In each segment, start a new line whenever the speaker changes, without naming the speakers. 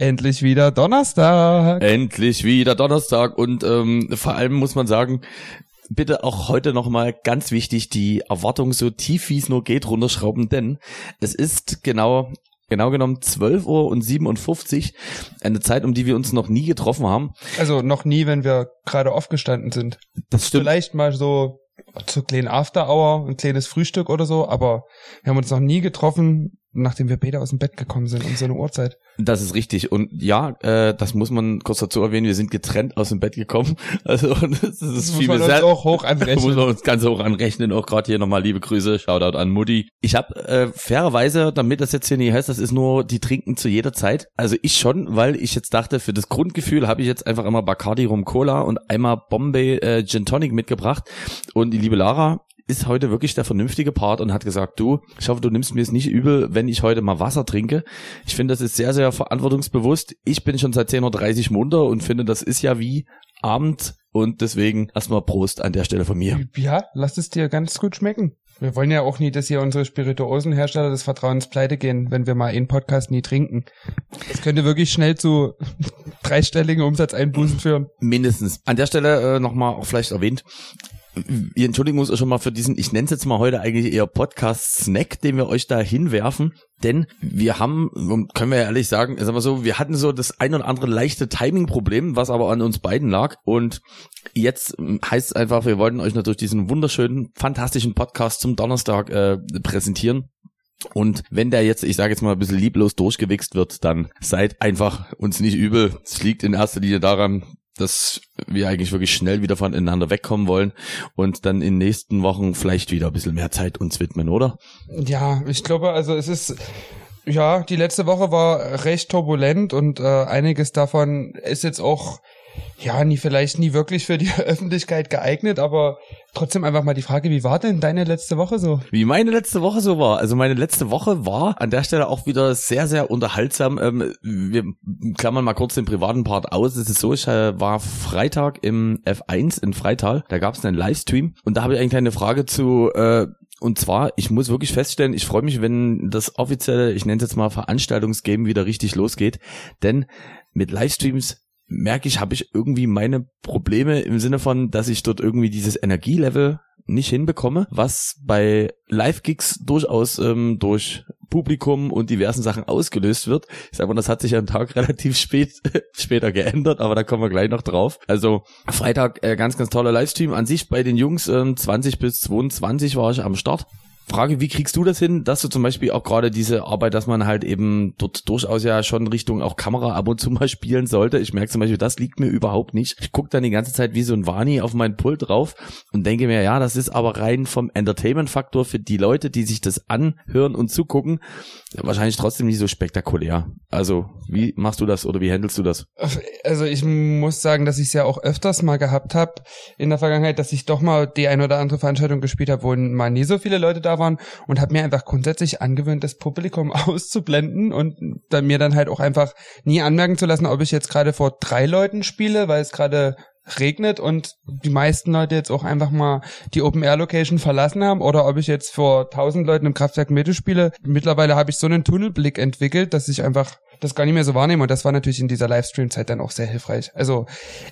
Endlich wieder Donnerstag.
Endlich wieder Donnerstag und ähm, vor allem muss man sagen, bitte auch heute nochmal ganz wichtig, die Erwartung so tief wie es nur geht runterschrauben, denn es ist genau Genau genommen 12 Uhr und 57, eine Zeit, um die wir uns noch nie getroffen haben.
Also noch nie, wenn wir gerade aufgestanden sind.
Das stimmt.
Vielleicht mal so zu kleinen After Hour, ein kleines Frühstück oder so, aber wir haben uns noch nie getroffen, nachdem wir beide aus dem Bett gekommen sind um so eine Uhrzeit.
Das ist richtig. Und ja, äh, das muss man kurz dazu erwähnen, wir sind getrennt aus dem Bett gekommen. Also das, ist viel
muss man uns auch hoch anrechnen.
muss man uns ganz hoch anrechnen. Auch gerade hier nochmal liebe Grüße, Shoutout an Mutti. Ich habe äh, fairerweise, damit das jetzt hier nicht heißt, das ist nur die trinken zu jeder Zeit. Also ich schon, weil ich jetzt dachte, für das Grundgefühl habe ich jetzt einfach immer Bacardi Rum Cola und einmal Bombay äh, Gin Tonic mitgebracht. Und die liebe Lara ist heute wirklich der vernünftige Part und hat gesagt, du, ich hoffe, du nimmst mir es nicht übel, wenn ich heute mal Wasser trinke. Ich finde, das ist sehr, sehr verantwortungsbewusst. Ich bin schon seit 10.30 Uhr munter und finde, das ist ja wie Abend und deswegen erstmal Prost an der Stelle von mir.
Ja, lass es dir ganz gut schmecken. Wir wollen ja auch nie, dass hier unsere Spirituosenhersteller des Vertrauens pleite gehen, wenn wir mal einen Podcast nie trinken. Das könnte wirklich schnell zu dreistelligen Umsatzeinbußen führen.
Mindestens. An der Stelle äh, nochmal auch vielleicht erwähnt, wir entschuldigen uns schon mal für diesen, ich nenne es jetzt mal heute eigentlich eher Podcast-Snack, den wir euch da hinwerfen. Denn wir haben, können wir ehrlich sagen, sagen wir so, wir hatten so das ein oder andere leichte Timing-Problem, was aber an uns beiden lag. Und jetzt heißt es einfach, wir wollten euch natürlich diesen wunderschönen, fantastischen Podcast zum Donnerstag äh, präsentieren. Und wenn der jetzt, ich sage jetzt mal ein bisschen lieblos durchgewichst wird, dann seid einfach uns nicht übel. Es liegt in erster Linie daran, dass wir eigentlich wirklich schnell wieder voneinander wegkommen wollen und dann in den nächsten Wochen vielleicht wieder ein bisschen mehr Zeit uns widmen, oder?
Ja, ich glaube, also es ist, ja, die letzte Woche war recht turbulent und äh, einiges davon ist jetzt auch ja, nie vielleicht nie wirklich für die Öffentlichkeit geeignet, aber trotzdem einfach mal die Frage, wie war denn deine letzte Woche so?
Wie meine letzte Woche so war? Also meine letzte Woche war an der Stelle auch wieder sehr, sehr unterhaltsam. Ähm, wir klammern mal kurz den privaten Part aus. Es ist so, ich äh, war Freitag im F1 in Freital, da gab es einen Livestream und da habe ich eigentlich eine Frage zu äh, und zwar, ich muss wirklich feststellen, ich freue mich, wenn das offizielle, ich nenne es jetzt mal Veranstaltungsgame wieder richtig losgeht. Denn mit Livestreams merke ich, habe ich irgendwie meine Probleme im Sinne von, dass ich dort irgendwie dieses Energielevel nicht hinbekomme, was bei Live-Gigs durchaus ähm, durch Publikum und diversen Sachen ausgelöst wird. Ich sag mal, das hat sich am Tag relativ spät später geändert, aber da kommen wir gleich noch drauf. Also Freitag äh, ganz, ganz toller Livestream an sich bei den Jungs. Ähm, 20 bis 22 war ich am Start. Frage, wie kriegst du das hin, dass du zum Beispiel auch gerade diese Arbeit, dass man halt eben dort durchaus ja schon Richtung auch Kamera ab und zu mal spielen sollte. Ich merke zum Beispiel, das liegt mir überhaupt nicht. Ich gucke dann die ganze Zeit wie so ein Wani auf mein Pult drauf und denke mir, ja, das ist aber rein vom Entertainment-Faktor für die Leute, die sich das anhören und zugucken, wahrscheinlich trotzdem nicht so spektakulär. Also, wie machst du das oder wie handelst du das?
Also ich muss sagen, dass ich es ja auch öfters mal gehabt habe in der Vergangenheit, dass ich doch mal die ein oder andere Veranstaltung gespielt habe, wo mal nie so viele Leute da waren und habe mir einfach grundsätzlich angewöhnt, das Publikum auszublenden und dann mir dann halt auch einfach nie anmerken zu lassen, ob ich jetzt gerade vor drei Leuten spiele, weil es gerade regnet und die meisten Leute jetzt auch einfach mal die Open Air Location verlassen haben oder ob ich jetzt vor tausend Leuten im Kraftwerk Mitte spiele. Mittlerweile habe ich so einen Tunnelblick entwickelt, dass ich einfach das gar nicht mehr so wahrnehme und das war natürlich in dieser Livestream-Zeit dann auch sehr hilfreich. Also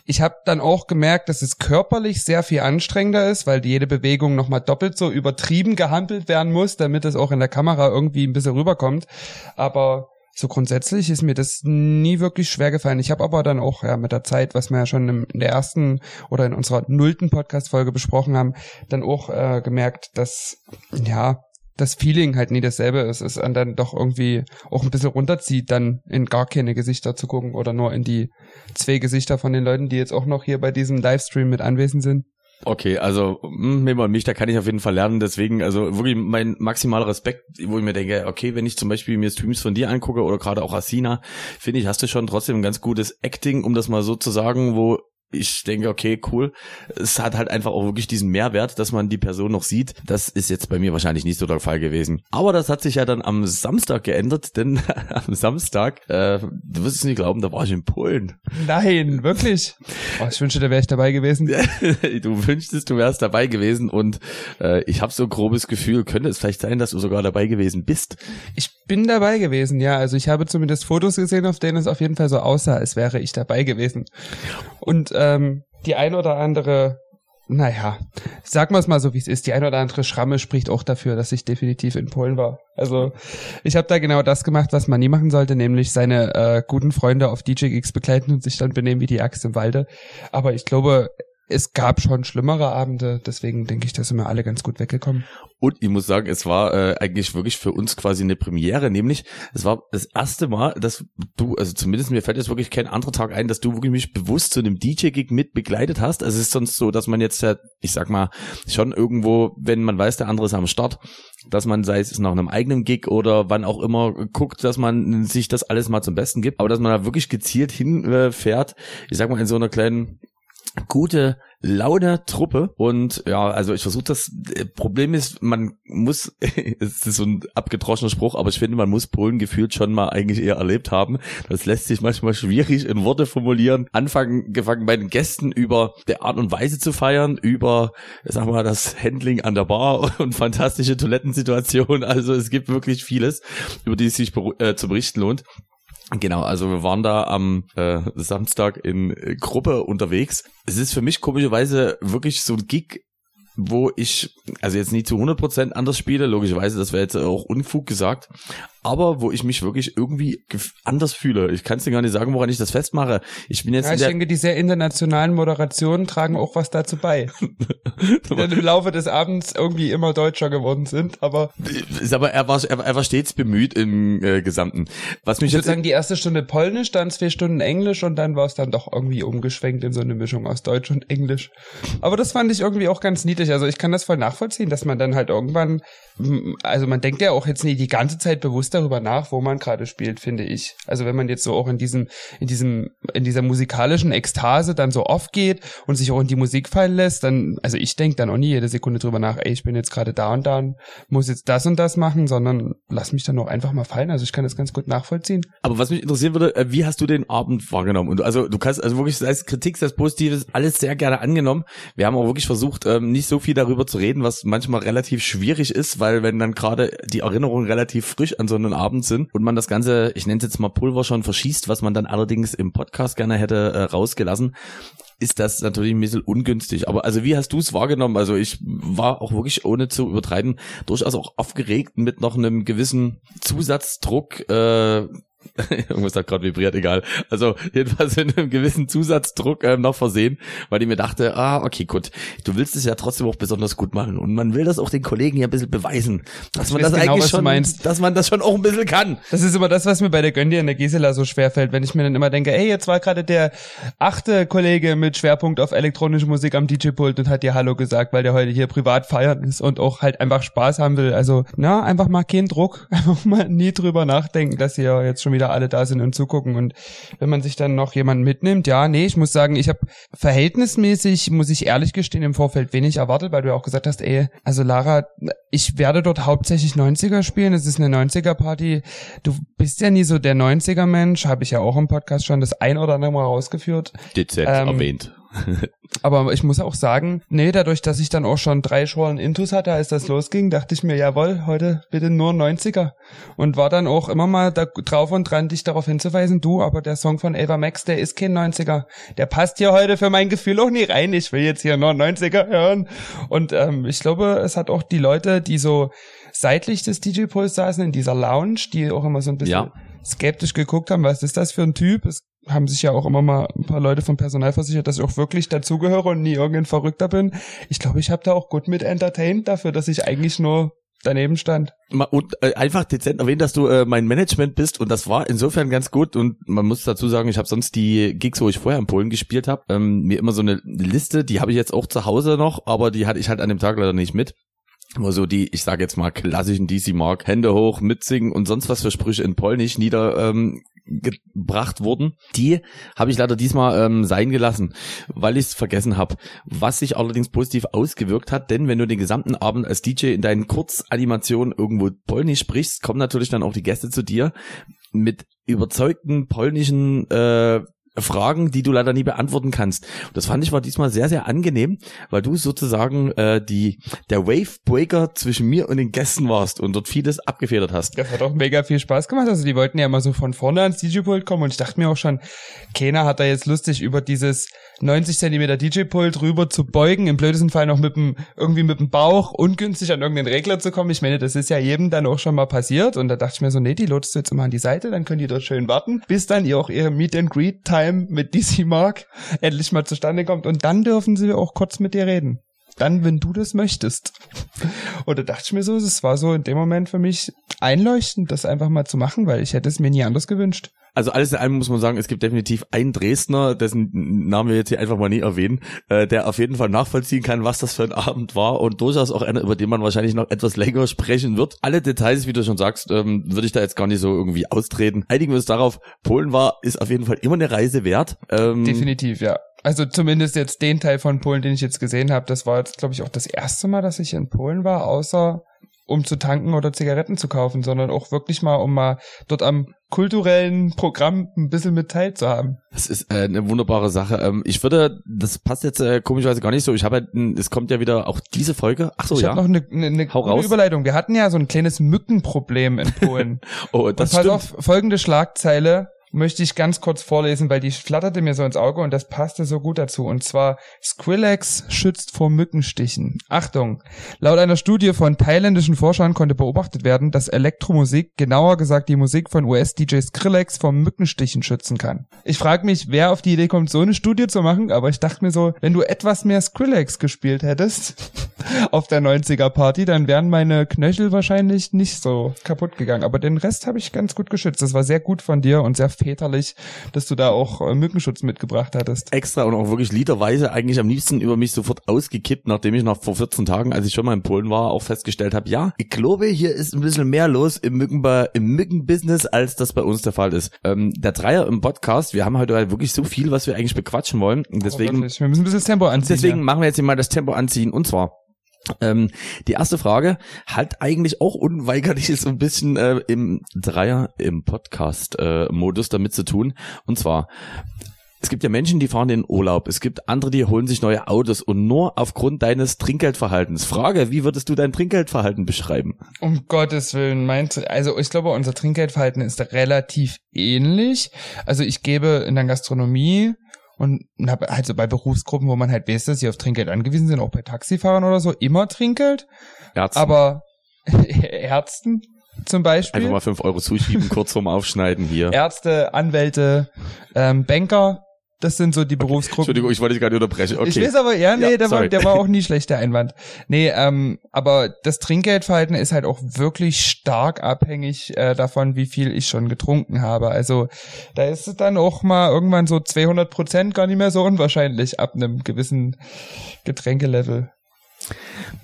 ich habe dann auch gemerkt, dass es körperlich sehr viel anstrengender ist, weil jede Bewegung nochmal doppelt so übertrieben gehandelt werden muss, damit es auch in der Kamera irgendwie ein bisschen rüberkommt. Aber so grundsätzlich ist mir das nie wirklich schwer gefallen. Ich habe aber dann auch ja mit der Zeit, was wir ja schon in der ersten oder in unserer nullten Podcast-Folge besprochen haben, dann auch äh, gemerkt, dass ja das Feeling halt nie dasselbe ist, es dann doch irgendwie auch ein bisschen runterzieht, dann in gar keine Gesichter zu gucken oder nur in die zwei Gesichter von den Leuten, die jetzt auch noch hier bei diesem Livestream mit anwesend sind.
Okay, also Memo und mich, da kann ich auf jeden Fall lernen. Deswegen, also wirklich mein maximaler Respekt, wo ich mir denke, okay, wenn ich zum Beispiel mir Streams von dir angucke oder gerade auch Asina, finde ich, hast du schon trotzdem ein ganz gutes Acting, um das mal so zu sagen, wo ich denke, okay, cool. Es hat halt einfach auch wirklich diesen Mehrwert, dass man die Person noch sieht. Das ist jetzt bei mir wahrscheinlich nicht so der Fall gewesen. Aber das hat sich ja dann am Samstag geändert, denn am Samstag, äh, du wirst es nicht glauben, da war ich in Polen.
Nein, wirklich? Oh, ich wünschte, da wäre ich dabei gewesen.
du wünschtest, du wärst dabei gewesen und äh, ich habe so ein grobes Gefühl, könnte es vielleicht sein, dass du sogar dabei gewesen bist.
Ich bin dabei gewesen, ja. Also ich habe zumindest Fotos gesehen, auf denen es auf jeden Fall so aussah, als wäre ich dabei gewesen. Und ähm, die ein oder andere naja, sagen wir es mal so, wie es ist. Die eine oder andere Schramme spricht auch dafür, dass ich definitiv in Polen war. Also ich habe da genau das gemacht, was man nie machen sollte, nämlich seine äh, guten Freunde auf DJ-Gigs begleiten und sich dann benehmen wie die Axt im Walde. Aber ich glaube, es gab schon schlimmere Abende, deswegen denke ich, da sind wir alle ganz gut weggekommen.
Und ich muss sagen, es war äh, eigentlich wirklich für uns quasi eine Premiere, nämlich es war das erste Mal, dass du, also zumindest mir fällt jetzt wirklich kein anderer Tag ein, dass du wirklich mich bewusst zu einem DJ-Gig mit begleitet hast. Also es ist sonst so, dass man jetzt, äh, ich sag mal, schon irgendwo, wenn man weiß, der andere ist am Start, dass man, sei es nach einem eigenen Gig oder wann auch immer, guckt, dass man sich das alles mal zum Besten gibt, aber dass man da wirklich gezielt hinfährt, ich sag mal, in so einer kleinen gute Laune Truppe und ja, also ich versuche das äh, Problem ist, man muss es ist so ein abgedroschener Spruch, aber ich finde, man muss Polen gefühlt schon mal eigentlich eher erlebt haben. Das lässt sich manchmal schwierig in Worte formulieren. Anfangen gefangen bei den Gästen über der Art und Weise zu feiern, über sag mal das Handling an der Bar und fantastische Toilettensituationen. Also es gibt wirklich vieles, über die es sich äh, zu berichten lohnt. Genau, also wir waren da am äh, Samstag in äh, Gruppe unterwegs. Es ist für mich komischerweise wirklich so ein Gig, wo ich, also jetzt nicht zu 100% anders spiele, logischerweise, das wäre jetzt auch Unfug gesagt, aber wo ich mich wirklich irgendwie anders fühle. Ich kann es dir gar nicht sagen, woran ich das festmache. Ich bin jetzt.
Ja, ich denke, die sehr internationalen Moderationen tragen auch was dazu bei. die dann im Laufe des Abends irgendwie immer deutscher geworden sind, aber.
Ist aber er war, er, er war stets bemüht im äh, Gesamten. Was mich
ich
jetzt.
würde sagen, die erste Stunde Polnisch, dann zwei Stunden Englisch und dann war es dann doch irgendwie umgeschwenkt in so eine Mischung aus Deutsch und Englisch. Aber das fand ich irgendwie auch ganz niedlich. Also ich kann das voll nachvollziehen, dass man dann halt irgendwann, also man denkt ja auch jetzt nie die ganze Zeit bewusst darüber nach, wo man gerade spielt, finde ich. Also wenn man jetzt so auch in diesem, in diesem, in dieser musikalischen Ekstase dann so oft geht und sich auch in die Musik fallen lässt, dann, also ich denke dann auch nie jede Sekunde drüber nach, ey, ich bin jetzt gerade da und da und muss jetzt das und das machen, sondern lass mich dann auch einfach mal fallen. Also ich kann das ganz gut nachvollziehen.
Aber was mich interessieren würde, äh, wie hast du den Abend wahrgenommen? Und also du kannst also wirklich, es Kritik, es Positives, alles sehr gerne angenommen. Wir haben auch wirklich versucht, ähm, nicht so viel darüber zu reden, was manchmal relativ schwierig ist, weil wenn dann gerade die Erinnerungen relativ frisch an so einen Abend sind und man das Ganze, ich nenne es jetzt mal Pulver schon verschießt, was man dann allerdings im Podcast gerne hätte äh, rausgelassen, ist das natürlich ein bisschen ungünstig. Aber also wie hast du es wahrgenommen? Also ich war auch wirklich, ohne zu übertreiben, durchaus auch aufgeregt mit noch einem gewissen Zusatzdruck, äh, Irgendwas hat gerade vibriert, egal. Also jedenfalls in einem gewissen Zusatzdruck ähm, noch versehen, weil ich mir dachte, ah, okay, gut, du willst es ja trotzdem auch besonders gut machen. Und man will das auch den Kollegen hier ein bisschen beweisen, dass man das genau, eigentlich schon, dass man das schon auch ein bisschen kann.
Das ist immer das, was mir bei der Göndia in der Gisela so schwerfällt, wenn ich mir dann immer denke, ey, jetzt war gerade der achte Kollege mit Schwerpunkt auf elektronische Musik am DJ-Pult und hat dir Hallo gesagt, weil der heute hier privat feiern ist und auch halt einfach Spaß haben will. Also, na, einfach mal keinen Druck, einfach mal nie drüber nachdenken, dass ihr jetzt schon wieder wieder alle da sind und zugucken. Und wenn man sich dann noch jemanden mitnimmt, ja, nee, ich muss sagen, ich habe verhältnismäßig, muss ich ehrlich gestehen, im Vorfeld wenig erwartet, weil du ja auch gesagt hast, ey, also Lara, ich werde dort hauptsächlich 90er spielen, es ist eine 90er-Party. Du bist ja nie so der 90er-Mensch, habe ich ja auch im Podcast schon das ein oder andere Mal rausgeführt.
Dezent ähm, erwähnt.
aber ich muss auch sagen, nee, dadurch, dass ich dann auch schon drei Schorlen Intus hatte, als das losging, dachte ich mir, jawohl, heute bitte nur 90er. Und war dann auch immer mal da drauf und dran, dich darauf hinzuweisen, du, aber der Song von Ava Max, der ist kein 90er. Der passt hier heute für mein Gefühl auch nie rein. Ich will jetzt hier nur 90er hören. Und ähm, ich glaube, es hat auch die Leute, die so seitlich des DJ-Puls saßen in dieser Lounge, die auch immer so ein bisschen ja. skeptisch geguckt haben, was ist das für ein Typ? Es haben sich ja auch immer mal ein paar Leute vom Personal versichert, dass ich auch wirklich dazugehöre und nie irgendein Verrückter bin. Ich glaube, ich habe da auch gut mit entertained dafür, dass ich eigentlich nur daneben stand.
Und äh, einfach dezent erwähnt, dass du äh, mein Management bist und das war insofern ganz gut und man muss dazu sagen, ich habe sonst die Gigs, wo ich vorher in Polen gespielt habe, ähm, mir immer so eine Liste, die habe ich jetzt auch zu Hause noch, aber die hatte ich halt an dem Tag leider nicht mit wo so die, ich sage jetzt mal klassischen DC Mark, Hände hoch, mitsingen und sonst was für Sprüche in Polnisch nieder ähm, gebracht wurden. Die habe ich leider diesmal ähm, sein gelassen, weil ich es vergessen habe. Was sich allerdings positiv ausgewirkt hat, denn wenn du den gesamten Abend als DJ in deinen Kurzanimationen irgendwo Polnisch sprichst, kommen natürlich dann auch die Gäste zu dir mit überzeugten polnischen äh, Fragen, die du leider nie beantworten kannst. Das fand ich war diesmal sehr, sehr angenehm, weil du sozusagen äh, die der Wavebreaker zwischen mir und den Gästen warst und dort vieles abgefedert hast.
Das hat auch mega viel Spaß gemacht. Also die wollten ja immer so von vorne ans DJ-Pult kommen und ich dachte mir auch schon, keiner hat da jetzt lustig über dieses 90 Zentimeter DJ-Pult rüber zu beugen, im blödesten Fall noch mit dem, irgendwie mit dem Bauch ungünstig an irgendeinen Regler zu kommen. Ich meine, das ist ja jedem dann auch schon mal passiert und da dachte ich mir so, nee, die lotst du jetzt immer an die Seite, dann können die dort schön warten, bis dann ihr auch ihre Meet and Greet Time mit DC Mark endlich mal zustande kommt und dann dürfen sie auch kurz mit dir reden. Dann, wenn du das möchtest. Und da dachte ich mir so, es war so in dem Moment für mich einleuchtend, das einfach mal zu machen, weil ich hätte es mir nie anders gewünscht.
Also alles in allem muss man sagen, es gibt definitiv einen Dresdner, dessen Namen wir jetzt hier einfach mal nie erwähnen, äh, der auf jeden Fall nachvollziehen kann, was das für ein Abend war und durchaus auch einer, über den man wahrscheinlich noch etwas länger sprechen wird. Alle Details, wie du schon sagst, ähm, würde ich da jetzt gar nicht so irgendwie austreten. Einigen wir uns darauf, Polen war, ist auf jeden Fall immer eine Reise wert.
Ähm, Definitiv, ja. Also zumindest jetzt den Teil von Polen, den ich jetzt gesehen habe, das war jetzt, glaube ich, auch das erste Mal, dass ich in Polen war, außer um zu tanken oder Zigaretten zu kaufen, sondern auch wirklich mal, um mal dort am kulturellen Programm ein bisschen mit teilzuhaben.
Das ist äh, eine wunderbare Sache. Ähm, ich würde, das passt jetzt äh, komischerweise gar nicht so. Ich habe, halt, es kommt ja wieder auch diese Folge. Ach so,
ich
ja.
Ich habe noch eine, eine, eine Hau raus. Überleitung. Wir hatten ja so ein kleines Mückenproblem in Polen.
oh, das
Und pass
stimmt.
auf, folgende Schlagzeile möchte ich ganz kurz vorlesen, weil die flatterte mir so ins Auge und das passte so gut dazu. Und zwar Skrillex schützt vor Mückenstichen. Achtung! Laut einer Studie von thailändischen Forschern konnte beobachtet werden, dass Elektromusik, genauer gesagt die Musik von US-DJ Skrillex vor Mückenstichen schützen kann. Ich frage mich, wer auf die Idee kommt, so eine Studie zu machen, aber ich dachte mir so, wenn du etwas mehr Skrillex gespielt hättest auf der 90er Party, dann wären meine Knöchel wahrscheinlich nicht so kaputt gegangen. Aber den Rest habe ich ganz gut geschützt. Das war sehr gut von dir und sehr väterlich, dass du da auch äh, Mückenschutz mitgebracht hattest.
Extra und auch wirklich literweise eigentlich am liebsten über mich sofort ausgekippt, nachdem ich noch vor 14 Tagen, als ich schon mal in Polen war, auch festgestellt habe, ja, ich glaube, hier ist ein bisschen mehr los im, Mücken im Mückenbusiness, als das bei uns der Fall ist. Ähm, der Dreier im Podcast, wir haben heute halt wirklich so viel, was wir eigentlich bequatschen wollen. Und deswegen,
oh, wir müssen ein bisschen das Tempo anziehen.
Deswegen ja. machen wir jetzt hier mal das Tempo anziehen. Und zwar ähm, die erste Frage hat eigentlich auch unweigerlich so ein bisschen äh, im Dreier im Podcast-Modus äh, damit zu tun. Und zwar, es gibt ja Menschen, die fahren in Urlaub. Es gibt andere, die holen sich neue Autos und nur aufgrund deines Trinkgeldverhaltens. Frage, wie würdest du dein Trinkgeldverhalten beschreiben?
Um Gottes Willen, meinst also ich glaube, unser Trinkgeldverhalten ist relativ ähnlich. Also ich gebe in der Gastronomie und habe halt so bei Berufsgruppen, wo man halt weiß, dass sie auf Trinkgeld angewiesen sind, auch bei Taxifahrern oder so, immer Trinkgeld.
Ärzten.
Aber Ärzten zum Beispiel.
Einfach mal fünf Euro zuschieben, kurz vorm Aufschneiden hier.
Ärzte, Anwälte, ähm, Banker, das sind so die Berufsgruppen.
Entschuldigung, ich wollte dich gerade unterbrechen. Okay.
Ich weiß aber, ja, nee, ja, der, war, der war auch nie schlecht, der Einwand. Nee, ähm, aber das Trinkgeldverhalten ist halt auch wirklich stark abhängig äh, davon, wie viel ich schon getrunken habe. Also da ist es dann auch mal irgendwann so 200 Prozent gar nicht mehr so unwahrscheinlich ab einem gewissen Getränkelevel.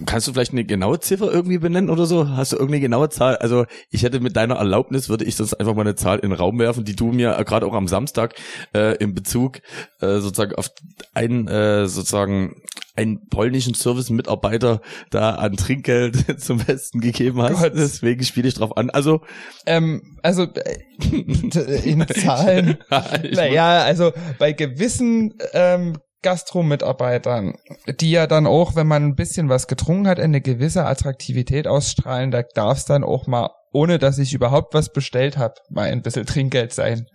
Kannst du vielleicht eine genaue Ziffer irgendwie benennen oder so? Hast du irgendeine genaue Zahl? Also ich hätte mit deiner Erlaubnis, würde ich sonst einfach mal eine Zahl in den Raum werfen, die du mir äh, gerade auch am Samstag äh, in Bezug äh, sozusagen auf einen äh, sozusagen einen polnischen Service-Mitarbeiter da an Trinkgeld zum Besten gegeben hast. Gott. Deswegen spiele ich drauf an. Also,
ähm, also äh, in Zahlen. naja, also bei gewissen ähm, Gastro-Mitarbeitern, die ja dann auch, wenn man ein bisschen was getrunken hat, eine gewisse Attraktivität ausstrahlen, da darf es dann auch mal, ohne dass ich überhaupt was bestellt habe, mal ein bisschen Trinkgeld sein.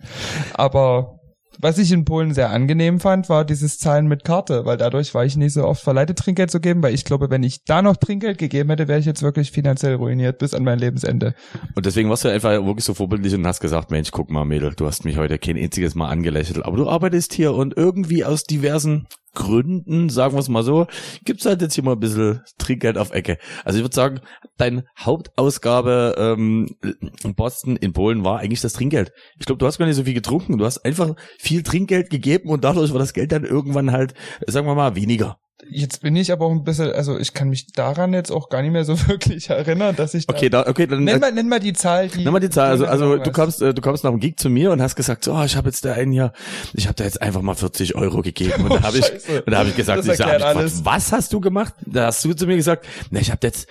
Aber was ich in Polen sehr angenehm fand, war dieses Zahlen mit Karte, weil dadurch war ich nicht so oft verleitet, Trinkgeld zu geben, weil ich glaube, wenn ich da noch Trinkgeld gegeben hätte, wäre ich jetzt wirklich finanziell ruiniert bis an mein Lebensende.
Und deswegen warst du einfach wirklich so vorbildlich und hast gesagt, Mensch, guck mal, Mädel, du hast mich heute kein einziges Mal angelächelt, aber du arbeitest hier und irgendwie aus diversen Gründen, sagen wir es mal so, gibt's halt jetzt hier mal ein bisschen Trinkgeld auf Ecke. Also ich würde sagen, dein Hauptausgabe ähm, in Boston, in Polen war eigentlich das Trinkgeld. Ich glaube, du hast gar nicht so viel getrunken, du hast einfach viel Trinkgeld gegeben und dadurch war das Geld dann irgendwann halt, sagen wir mal, weniger.
Jetzt bin ich aber auch ein bisschen, also ich kann mich daran jetzt auch gar nicht mehr so wirklich erinnern, dass ich
da Okay, da, okay, dann
nenn äh, mal, nenn mal die Zahl, die
Nenn mal die Zahl, also also du kommst äh, du kommst nach dem Gig zu mir und hast gesagt, so, oh, ich habe jetzt da einen hier, ich habe da jetzt einfach mal 40 Euro gegeben. Und da habe ich und da habe ich gesagt, ich sag, was, was hast du gemacht? Da hast du zu mir gesagt, na, ich habe jetzt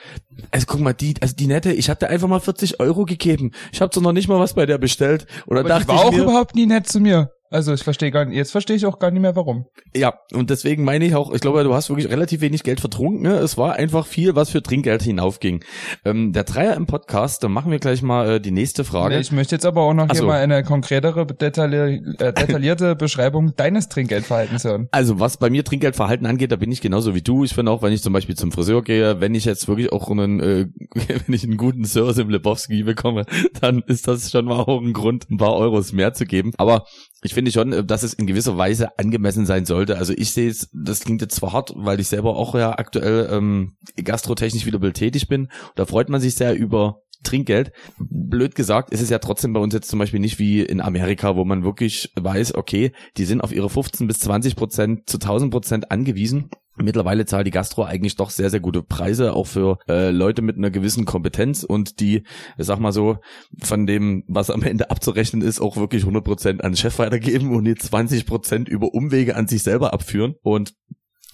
also guck mal, die also die nette, ich habe da einfach mal 40 Euro gegeben. Ich habe doch noch nicht mal was bei der bestellt. Oder
aber
dachte
die war
ich
auch
mir,
überhaupt nie nett zu mir. Also ich verstehe gar nicht, jetzt verstehe ich auch gar nicht mehr warum.
Ja, und deswegen meine ich auch, ich glaube, du hast wirklich relativ wenig Geld vertrunken. Ne? Es war einfach viel, was für Trinkgeld hinaufging. Ähm, der Dreier im Podcast, dann machen wir gleich mal äh, die nächste Frage.
Nee, ich möchte jetzt aber auch noch
Ach
hier mal eine konkretere, detailli äh, detaillierte Beschreibung deines Trinkgeldverhaltens hören.
Also was bei mir Trinkgeldverhalten angeht, da bin ich genauso wie du. Ich finde auch, wenn ich zum Beispiel zum Friseur gehe, wenn ich jetzt wirklich auch einen, äh, wenn ich einen guten Service im Lebowski bekomme, dann ist das schon mal auch ein Grund, ein paar Euros mehr zu geben. Aber ich finde schon, äh, dass es in gewisser Weise angemessen sein sollte. Also ich sehe es, das klingt jetzt zwar hart, weil ich selber auch ja aktuell ähm, gastrotechnisch wieder tätig bin. Da freut man sich sehr über Trinkgeld. Blöd gesagt, ist es ja trotzdem bei uns jetzt zum Beispiel nicht wie in Amerika, wo man wirklich weiß, okay, die sind auf ihre 15 bis 20 Prozent zu 1000 Prozent angewiesen. Mittlerweile zahlt die Gastro eigentlich doch sehr, sehr gute Preise, auch für äh, Leute mit einer gewissen Kompetenz und die, sag mal so, von dem, was am Ende abzurechnen ist, auch wirklich 100 Prozent an den Chef weitergeben und die 20 Prozent über Umwege an sich selber abführen. Und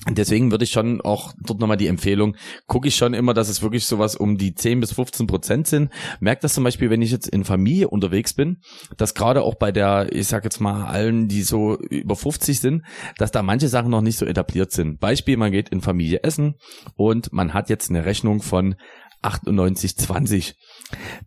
Deswegen würde ich schon auch dort nochmal die Empfehlung, gucke ich schon immer, dass es wirklich sowas um die 10 bis 15 Prozent sind. Merkt das zum Beispiel, wenn ich jetzt in Familie unterwegs bin, dass gerade auch bei der, ich sag jetzt mal allen, die so über 50 sind, dass da manche Sachen noch nicht so etabliert sind. Beispiel, man geht in Familie essen und man hat jetzt eine Rechnung von 98,20.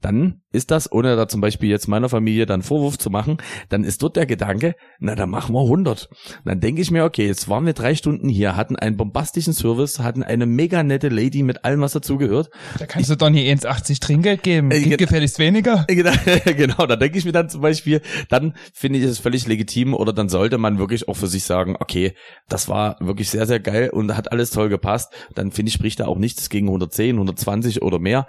Dann ist das, ohne da zum Beispiel jetzt meiner Familie dann Vorwurf zu machen, dann ist dort der Gedanke, na dann machen wir 100. Dann denke ich mir, okay, jetzt waren wir drei Stunden hier, hatten einen bombastischen Service, hatten eine mega nette Lady mit allem, was dazugehört.
Da kannst du doch nie 1,80 Trinkgeld geben.
Äh,
Gib
ge-
gefälligst weniger.
Genau, genau, da denke ich mir dann zum Beispiel, dann finde ich es völlig legitim oder dann sollte man wirklich auch für sich sagen, okay, das war wirklich sehr, sehr geil und hat alles toll gepasst. Dann finde ich, spricht da auch nichts gegen 110, 120 oder mehr.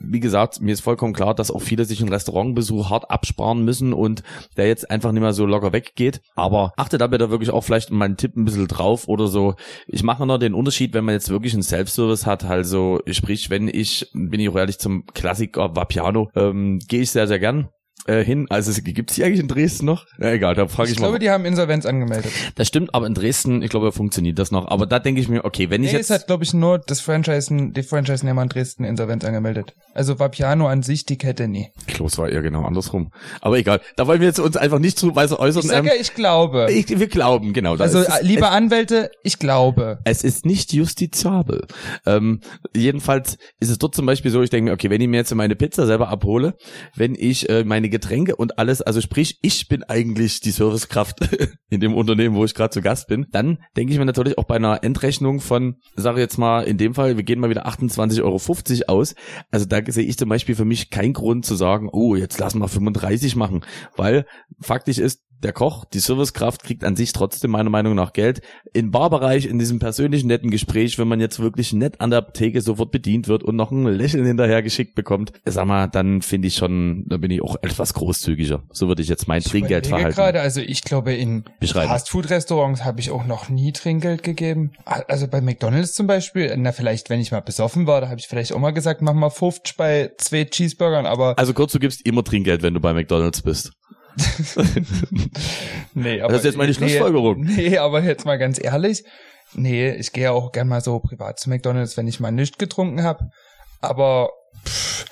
Wie gesagt, mir ist vollkommen klar, dass auch viele sich einen Restaurantbesuch hart absparen müssen und der jetzt einfach nicht mehr so locker weggeht. Aber achte da bitte wirklich auch vielleicht meinen Tipp ein bisschen drauf oder so. Ich mache noch den Unterschied, wenn man jetzt wirklich einen Self-Service hat, also sprich, wenn ich, bin ich ehrlich zum Klassiker Vapiano, ähm, gehe ich sehr, sehr gern äh, hin. Also es gibt's die eigentlich in Dresden noch? Na egal, da frage ich,
Ich
mal.
glaube, die haben Insolvenz angemeldet.
das stimmt, aber in Dresden, ich glaube, funktioniert das noch. Aber da denke ich mir, okay, wenn ich
Nee,
jetzt
es hat, glaube ich, nur das Franchise, die Franchise-Nehmer in Dresden Insolvenz angemeldet. Also Vapiano an sich, die Kette nie.
Klos war eher genau andersrum. Aber egal, da wollen wir jetzt uns einfach nicht zu weise äußern.
Ich sage ja, ich glaube.
ich, wir glauben, genau. da
also,
ist es-
liebe Anwälte, ich glaube.
Es ist nicht justiziabel. Ähm, jedenfalls ist es dort zum Beispiel so, ich denke mir, okay, wenn ich mir jetzt meine Pizza selber abhole, wenn ich äh, meine Getränke und alles, also sprich, ich bin eigentlich die Servicekraft in dem Unternehmen, wo ich gerade zu Gast bin, dann denke ich mir natürlich auch bei einer Endrechnung von, sage jetzt mal, in dem Fall, wir gehen mal wieder 28,50 Euro aus. Also da sehe ich zum Beispiel für mich keinen Grund zu sagen, oh, jetzt lassen wir 35 machen, weil faktisch ist, der Koch, die Servicekraft kriegt an sich trotzdem meiner Meinung nach Geld. Im Barbereich, in diesem persönlichen netten Gespräch, wenn man jetzt wirklich nett an der Theke sofort bedient wird und noch ein Lächeln hinterher geschickt bekommt, sag mal, dann finde ich schon, da bin ich auch etwas großzügiger. So würde ich jetzt mein
Ich
Trinkgeld verhalten.
gerade, also ich glaube, in. Fastfood-Restaurants habe ich auch noch nie Trinkgeld gegeben. Also bei McDonalds zum Beispiel, na vielleicht, wenn ich mal besoffen war, da habe ich vielleicht auch mal gesagt, mach mal 50 bei zwei Cheeseburgern, aber
Also kurz, du gibst immer Trinkgeld, wenn du bei McDonalds bist.
nee, aber
Das ist jetzt meine Schlussfolgerung.
Nee, nee, aber jetzt mal ganz ehrlich, nee, ich gehe auch gern mal so privat zu McDonalds, wenn ich mal nichts getrunken habe. Aber pff,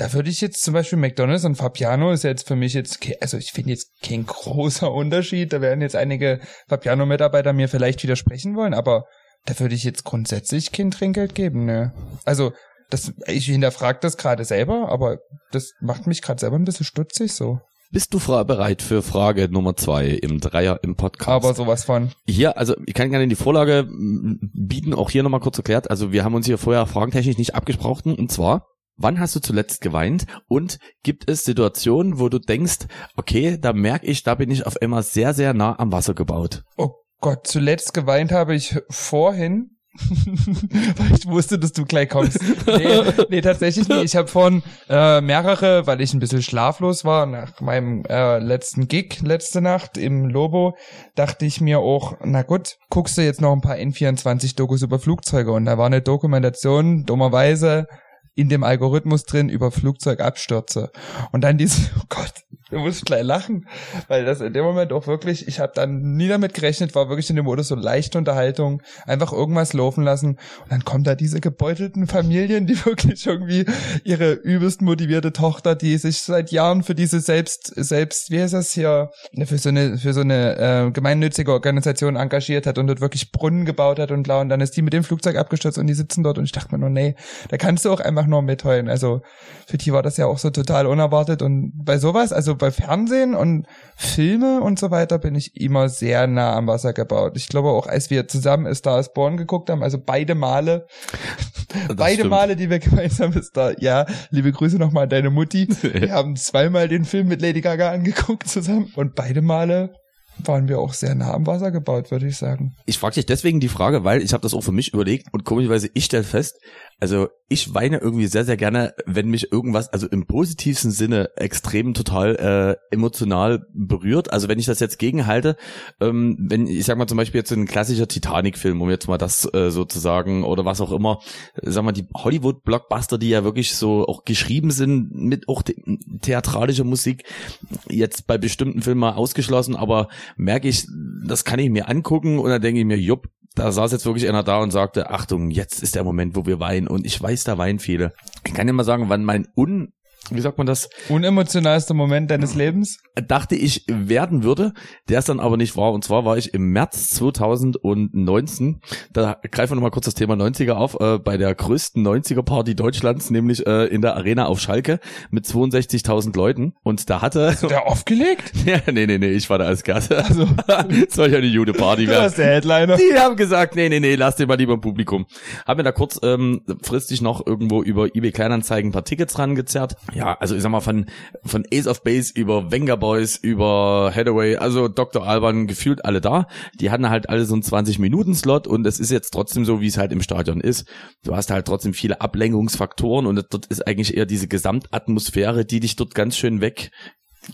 da würde ich jetzt zum Beispiel McDonalds und Fabiano ist jetzt für mich jetzt, also ich finde jetzt kein großer Unterschied. Da werden jetzt einige Fabiano-Mitarbeiter mir vielleicht widersprechen wollen, aber da würde ich jetzt grundsätzlich kein Trinkgeld geben, ne? Also das, ich hinterfrage das gerade selber, aber das macht mich gerade selber ein bisschen stutzig so.
Bist du bereit für Frage Nummer zwei im Dreier im Podcast?
Aber sowas von.
Hier, also ich kann gerne die Vorlage bieten, auch hier nochmal kurz erklärt. Also wir haben uns hier vorher fragentechnisch nicht abgesprochen. Und zwar, wann hast du zuletzt geweint? Und gibt es Situationen, wo du denkst, okay, da merke ich, da bin ich auf einmal sehr, sehr nah am Wasser gebaut.
Oh Gott, zuletzt geweint habe ich vorhin, weil ich wusste, dass du gleich kommst. Nee, nee tatsächlich nicht. Ich habe vorhin äh, mehrere, weil ich ein bisschen schlaflos war nach meinem äh, letzten Gig letzte Nacht im Lobo, dachte ich mir auch, na gut, guckst du jetzt noch ein paar N24-Dokus über Flugzeuge und da war eine Dokumentation, dummerweise, in dem Algorithmus drin über Flugzeugabstürze. Und dann diese, oh Gott, Du musst gleich lachen, weil das in dem Moment auch wirklich, ich habe dann nie damit gerechnet, war wirklich in dem Modus so leichte Unterhaltung, einfach irgendwas laufen lassen. Und dann kommen da diese gebeutelten Familien, die wirklich irgendwie ihre übelst motivierte Tochter, die sich seit Jahren für diese selbst, selbst, wie heißt das hier, ne, für so eine, für so eine äh, gemeinnützige Organisation engagiert hat und dort wirklich Brunnen gebaut hat und bla. Und dann ist die mit dem Flugzeug abgestürzt und die sitzen dort. Und ich dachte mir nur, nee, da kannst du auch einfach nur mitheulen. Also für die war das ja auch so total unerwartet. Und bei sowas, also bei Fernsehen und Filme und so weiter bin ich immer sehr nah am Wasser gebaut. Ich glaube auch, als wir zusammen Star is Born geguckt haben, also beide Male, beide
stimmt.
Male, die wir gemeinsam Star, ja, liebe Grüße nochmal an deine Mutti. Wir haben zweimal den Film mit Lady Gaga angeguckt zusammen und beide Male waren wir auch sehr nah am Wasser gebaut, würde ich sagen.
Ich frage dich deswegen die Frage, weil ich habe das auch für mich überlegt und komischerweise ich stelle fest, also ich weine irgendwie sehr, sehr gerne, wenn mich irgendwas, also im positivsten Sinne extrem total äh, emotional berührt. Also wenn ich das jetzt gegenhalte, ähm, wenn ich sag mal zum Beispiel jetzt ein klassischer Titanic-Film, um jetzt mal das äh, sozusagen oder was auch immer, sag mal die Hollywood-Blockbuster, die ja wirklich so auch geschrieben sind mit auch the theatralischer Musik, jetzt bei bestimmten Filmen mal ausgeschlossen, aber merke ich, das kann ich mir angucken und dann denke ich mir, jupp, da saß jetzt wirklich einer da und sagte, Achtung, jetzt ist der Moment, wo wir weinen. Und ich weiß, da weinen viele. Ich kann dir mal sagen, wann mein un, wie sagt man das,
Unemotionalster Moment deines Lebens?
dachte ich werden würde, der es dann aber nicht war. Und zwar war ich im März 2019, da greifen wir nochmal kurz das Thema 90er auf, äh, bei der größten 90er-Party Deutschlands, nämlich äh, in der Arena auf Schalke mit 62.000 Leuten. Und da hatte...
Der aufgelegt?
ja, nee, nee, nee, ich war da als Gast. Also. Soll ja eine gute Party
Du
werden.
warst der Headliner.
Die haben gesagt, nee, nee, nee, lass den mal lieber im Publikum. Haben mir da kurz ähm, fristig noch irgendwo über eBay Kleinanzeigen ein paar Tickets rangezerrt. Ja, also ich sag mal von, von Ace of Base über Venga Boys, über Hathaway, also Dr. Alban, gefühlt alle da. Die hatten halt alle so einen 20-Minuten-Slot und es ist jetzt trotzdem so, wie es halt im Stadion ist. Du hast halt trotzdem viele Ablenkungsfaktoren und dort ist eigentlich eher diese Gesamtatmosphäre, die dich dort ganz schön weg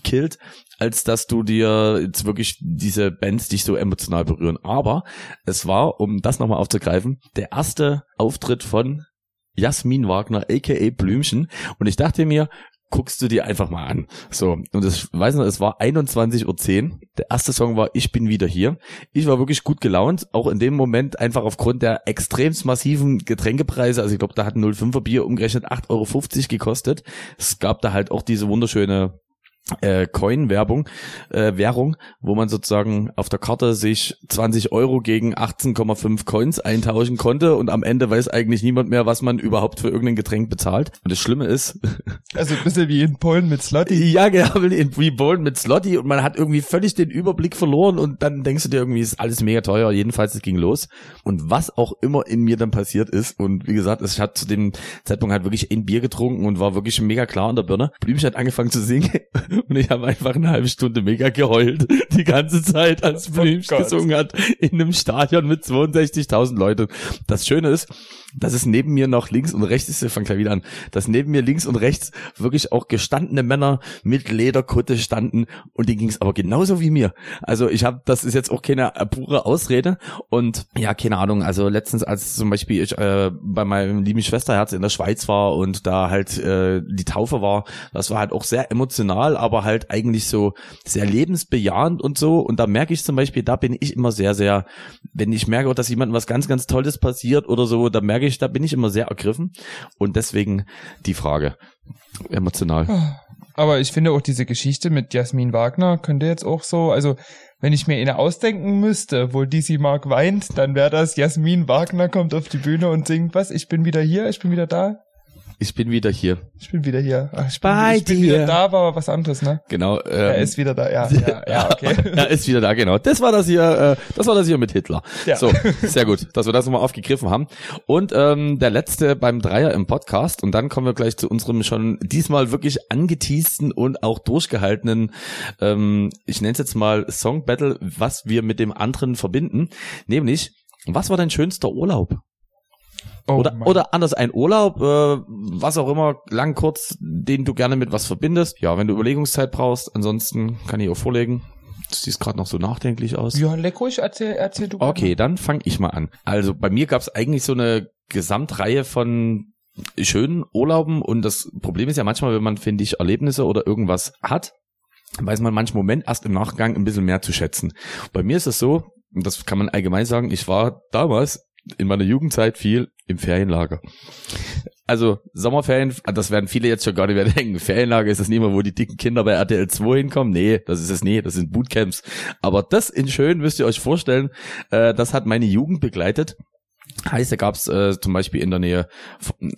killt, als dass du dir jetzt wirklich diese Bands dich so emotional berühren. Aber es war, um das nochmal aufzugreifen, der erste Auftritt von Jasmin Wagner, aka Blümchen. Und ich dachte mir, guckst du dir einfach mal an. So, und ich weiß noch, es war 21.10 Uhr. Der erste Song war Ich bin wieder hier. Ich war wirklich gut gelaunt, auch in dem Moment einfach aufgrund der extremst massiven Getränkepreise. Also ich glaube, da hat ein 05er Bier umgerechnet 8,50 Euro gekostet. Es gab da halt auch diese wunderschöne äh, Coin-Werbung, äh, Währung, wo man sozusagen auf der Karte sich 20 Euro gegen 18,5 Coins eintauschen konnte und am Ende weiß eigentlich niemand mehr, was man überhaupt für irgendein Getränk bezahlt. Und das Schlimme ist,
Also ein bisschen wie in Polen mit Slotty.
ja, genau, in Reborn mit Slotty und man hat irgendwie völlig den Überblick verloren und dann denkst du dir irgendwie, ist alles mega teuer. Jedenfalls, es ging los. Und was auch immer in mir dann passiert ist und wie gesagt, ich hatte zu dem Zeitpunkt halt wirklich ein Bier getrunken und war wirklich mega klar in der Birne. Blümchen hat angefangen zu singen und ich habe einfach eine halbe Stunde mega geheult. Die ganze Zeit, als Blümchen
Gott.
gesungen hat in einem Stadion mit 62.000 Leuten. Das Schöne ist, dass es neben mir noch links und rechts ist, ich fang gleich wieder an, dass neben mir links und rechts wirklich auch gestandene Männer mit Lederkutte standen und denen ging es aber genauso wie mir. Also ich habe, das ist jetzt auch keine pure Ausrede und ja, keine Ahnung, also letztens als zum Beispiel ich äh, bei meinem lieben Schwesterherz in der Schweiz war und da halt äh, die Taufe war, das war halt auch sehr emotional, aber halt eigentlich so sehr lebensbejahend und so. Und da merke ich zum Beispiel, da bin ich immer sehr, sehr, wenn ich merke, dass jemandem was ganz, ganz Tolles passiert oder so, da merke ich, da bin ich immer sehr ergriffen. Und deswegen die Frage, emotional.
Aber ich finde auch diese Geschichte mit Jasmin Wagner könnte jetzt auch so, also wenn ich mir eine ausdenken müsste, wo DC Mark weint, dann wäre das Jasmin Wagner kommt auf die Bühne und singt was, ich bin wieder hier, ich bin wieder da,
Ich bin wieder hier.
ich bin wieder hier. Ach, ich bin,
Bei
ich bin
dir.
wieder da, war was anderes, ne?
Genau. Ähm,
Er ist wieder da, ja, ja, ja, okay.
er ist wieder da, genau. Das war das hier, äh, das war das hier mit Hitler.
Ja.
So, sehr gut, dass wir das nochmal aufgegriffen haben. Und ähm, der letzte beim Dreier im Podcast und dann kommen wir gleich zu unserem schon diesmal wirklich angeteasten und auch durchgehaltenen, ähm, ich nenne es jetzt mal Song Battle, was wir mit dem anderen verbinden. Nämlich, was war dein schönster Urlaub?
Oh
oder,
Mann.
oder anders ein Urlaub, äh, was auch immer, lang, kurz, den du gerne mit was verbindest. Ja, wenn du Überlegungszeit brauchst, ansonsten kann ich auch vorlegen. Du siehst gerade noch so nachdenklich aus.
Ja, leck ruhig, erzähl, erzähl du.
Okay, dann fange ich mal an. Also bei mir gab es eigentlich so eine Gesamtreihe von schönen Urlauben und das Problem ist ja manchmal, wenn man, finde ich, Erlebnisse oder irgendwas hat, weiß man manchen Moment erst im Nachgang ein bisschen mehr zu schätzen. Bei mir ist es so, und das kann man allgemein sagen, ich war damals in meiner Jugendzeit viel im Ferienlager. Also Sommerferien, das werden viele jetzt schon gar nicht mehr denken. Ferienlager ist das nicht mehr, wo die dicken Kinder bei RTL 2 hinkommen. Nee, das ist es nie, das sind Bootcamps. Aber das in schön müsst ihr euch vorstellen, äh, das hat meine Jugend begleitet. Heißt, da gab's äh, zum Beispiel in der Nähe,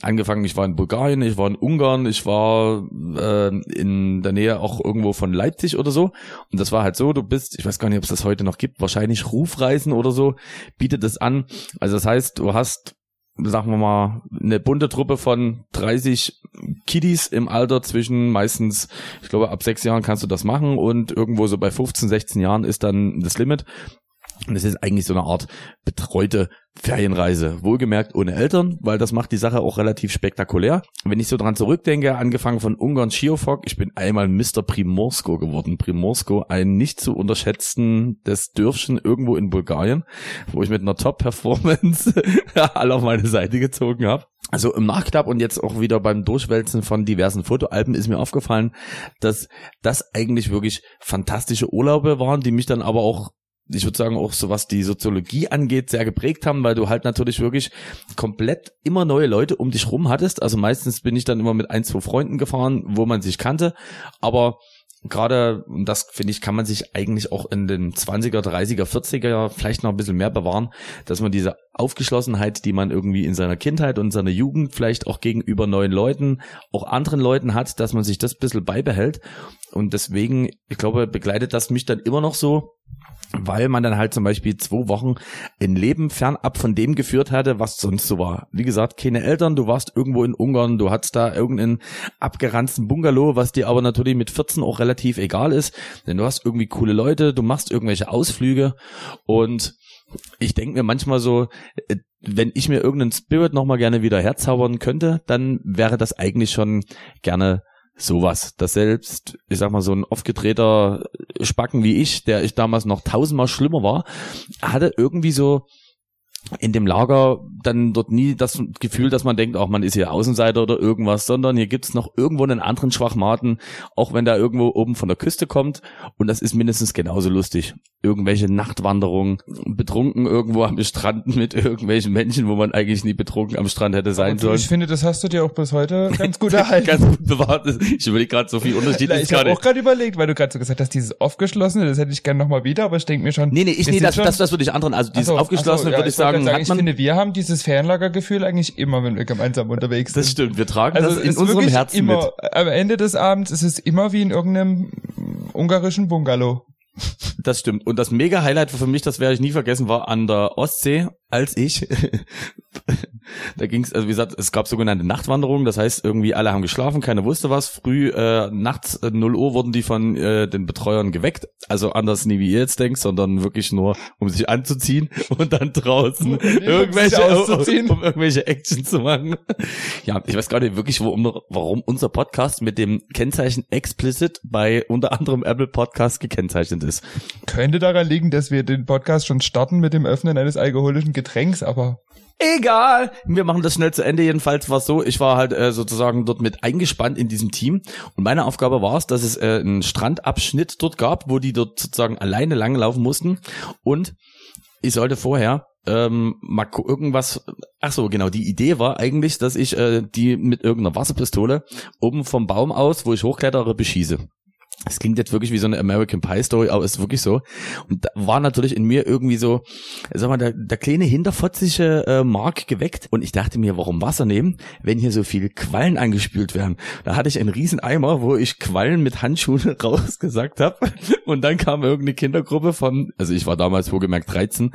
angefangen, ich war in Bulgarien, ich war in Ungarn, ich war äh, in der Nähe auch irgendwo von Leipzig oder so. Und das war halt so, du bist, ich weiß gar nicht, ob es das heute noch gibt, wahrscheinlich Rufreisen oder so, bietet es an. Also das heißt, du hast sagen wir mal, eine bunte Truppe von 30 Kiddies im Alter zwischen meistens, ich glaube, ab sechs Jahren kannst du das machen und irgendwo so bei 15, 16 Jahren ist dann das Limit. Und es ist eigentlich so eine Art betreute Ferienreise. Wohlgemerkt ohne Eltern, weil das macht die Sache auch relativ spektakulär. Wenn ich so dran zurückdenke, angefangen von Ungarn Schiofok, ich bin einmal Mr. Primorsko geworden. Primorsko, ein nicht zu unterschätzen des Dörfchen irgendwo in Bulgarien, wo ich mit einer Top-Performance alle auf meine Seite gezogen habe. Also im Nachklapp und jetzt auch wieder beim Durchwälzen von diversen Fotoalben ist mir aufgefallen, dass das eigentlich wirklich fantastische Urlaube waren, die mich dann aber auch ich würde sagen, auch so was die Soziologie angeht, sehr geprägt haben, weil du halt natürlich wirklich komplett immer neue Leute um dich rum hattest. Also meistens bin ich dann immer mit ein, zwei Freunden gefahren, wo man sich kannte. Aber gerade, und das finde ich, kann man sich eigentlich auch in den 20er, 30er, 40er vielleicht noch ein bisschen mehr bewahren, dass man diese Aufgeschlossenheit, die man irgendwie in seiner Kindheit und seiner Jugend vielleicht auch gegenüber neuen Leuten, auch anderen Leuten hat, dass man sich das ein bisschen beibehält. Und deswegen, ich glaube, begleitet das mich dann immer noch so, weil man dann halt zum Beispiel zwei Wochen ein Leben fernab von dem geführt hatte, was sonst so war. Wie gesagt, keine Eltern, du warst irgendwo in Ungarn, du hattest da irgendeinen abgeranzten Bungalow, was dir aber natürlich mit 14 auch relativ egal ist, denn du hast irgendwie coole Leute, du machst irgendwelche Ausflüge und ich denke mir manchmal so, äh, wenn ich mir irgendeinen Spirit nochmal gerne wieder herzaubern könnte, dann wäre das eigentlich schon gerne sowas. Das selbst, ich sag mal, so ein aufgedrehter Spacken wie ich, der ich damals noch tausendmal schlimmer war, hatte irgendwie so in dem Lager dann dort nie das Gefühl, dass man denkt, auch man ist hier Außenseiter oder irgendwas, sondern hier gibt's noch irgendwo einen anderen Schwachmaten, auch wenn der irgendwo oben von der Küste kommt und das ist mindestens genauso lustig. Irgendwelche Nachtwanderungen, betrunken irgendwo am Strand mit irgendwelchen Menschen, wo man eigentlich nie betrunken am Strand hätte sein sollen.
Ich finde, das hast du dir auch bis heute ganz gut erhalten.
ganz gut bewahrt. Ich überlege gerade so viel Unterschied.
Ich habe auch gerade überlegt, weil du gerade so gesagt hast, dieses aufgeschlossene, das hätte ich gerne nochmal wieder, aber ich denke mir schon.
Nee, nee, ich, nee, das, das, das würde ich anderen, also dieses so, aufgeschlossene so, ja, würde ich sagen, sagen,
sagen, ich finde, wir haben dieses Fernlagergefühl eigentlich immer, wenn wir gemeinsam unterwegs sind.
Das stimmt, wir tragen also das in unserem Herzen
immer,
mit.
Am Ende des Abends ist es immer wie in irgendeinem ungarischen Bungalow.
Das stimmt. Und das Mega-Highlight für mich, das werde ich nie vergessen, war an der Ostsee, als ich da ging es, also wie gesagt, es gab sogenannte Nachtwanderungen, das heißt, irgendwie alle haben geschlafen, keiner wusste was. Früh, äh, nachts äh, 0 Uhr wurden die von äh, den Betreuern geweckt. Also anders nie wie ihr jetzt denkt, sondern wirklich nur, um sich anzuziehen und dann draußen irgendwelche, um, um, irgendwelche Action zu machen. ja, ich weiß gar nicht wirklich, warum, warum unser Podcast mit dem Kennzeichen explicit bei unter anderem Apple Podcast gekennzeichnet ist.
Könnte daran liegen, dass wir den Podcast schon starten mit dem Öffnen eines alkoholischen Getränks, aber
Egal, wir machen das schnell zu Ende. Jedenfalls war es so, ich war halt äh, sozusagen dort mit eingespannt in diesem Team und meine Aufgabe war es, dass es äh, einen Strandabschnitt dort gab, wo die dort sozusagen alleine langlaufen mussten und ich sollte vorher ähm, mal irgendwas. Ach so, genau. Die Idee war eigentlich, dass ich äh, die mit irgendeiner Wasserpistole oben vom Baum aus, wo ich hochklettere, beschieße. Es klingt jetzt wirklich wie so eine American Pie Story, aber ist wirklich so. Und da war natürlich in mir irgendwie so, sag mal, der, der kleine hinterfotzige äh, Mark geweckt. Und ich dachte mir, warum Wasser nehmen, wenn hier so viele Quallen angespült werden? Da hatte ich einen riesen Eimer, wo ich Quallen mit Handschuhen rausgesagt habe. Und dann kam irgendeine Kindergruppe von, also ich war damals wohlgemerkt 13,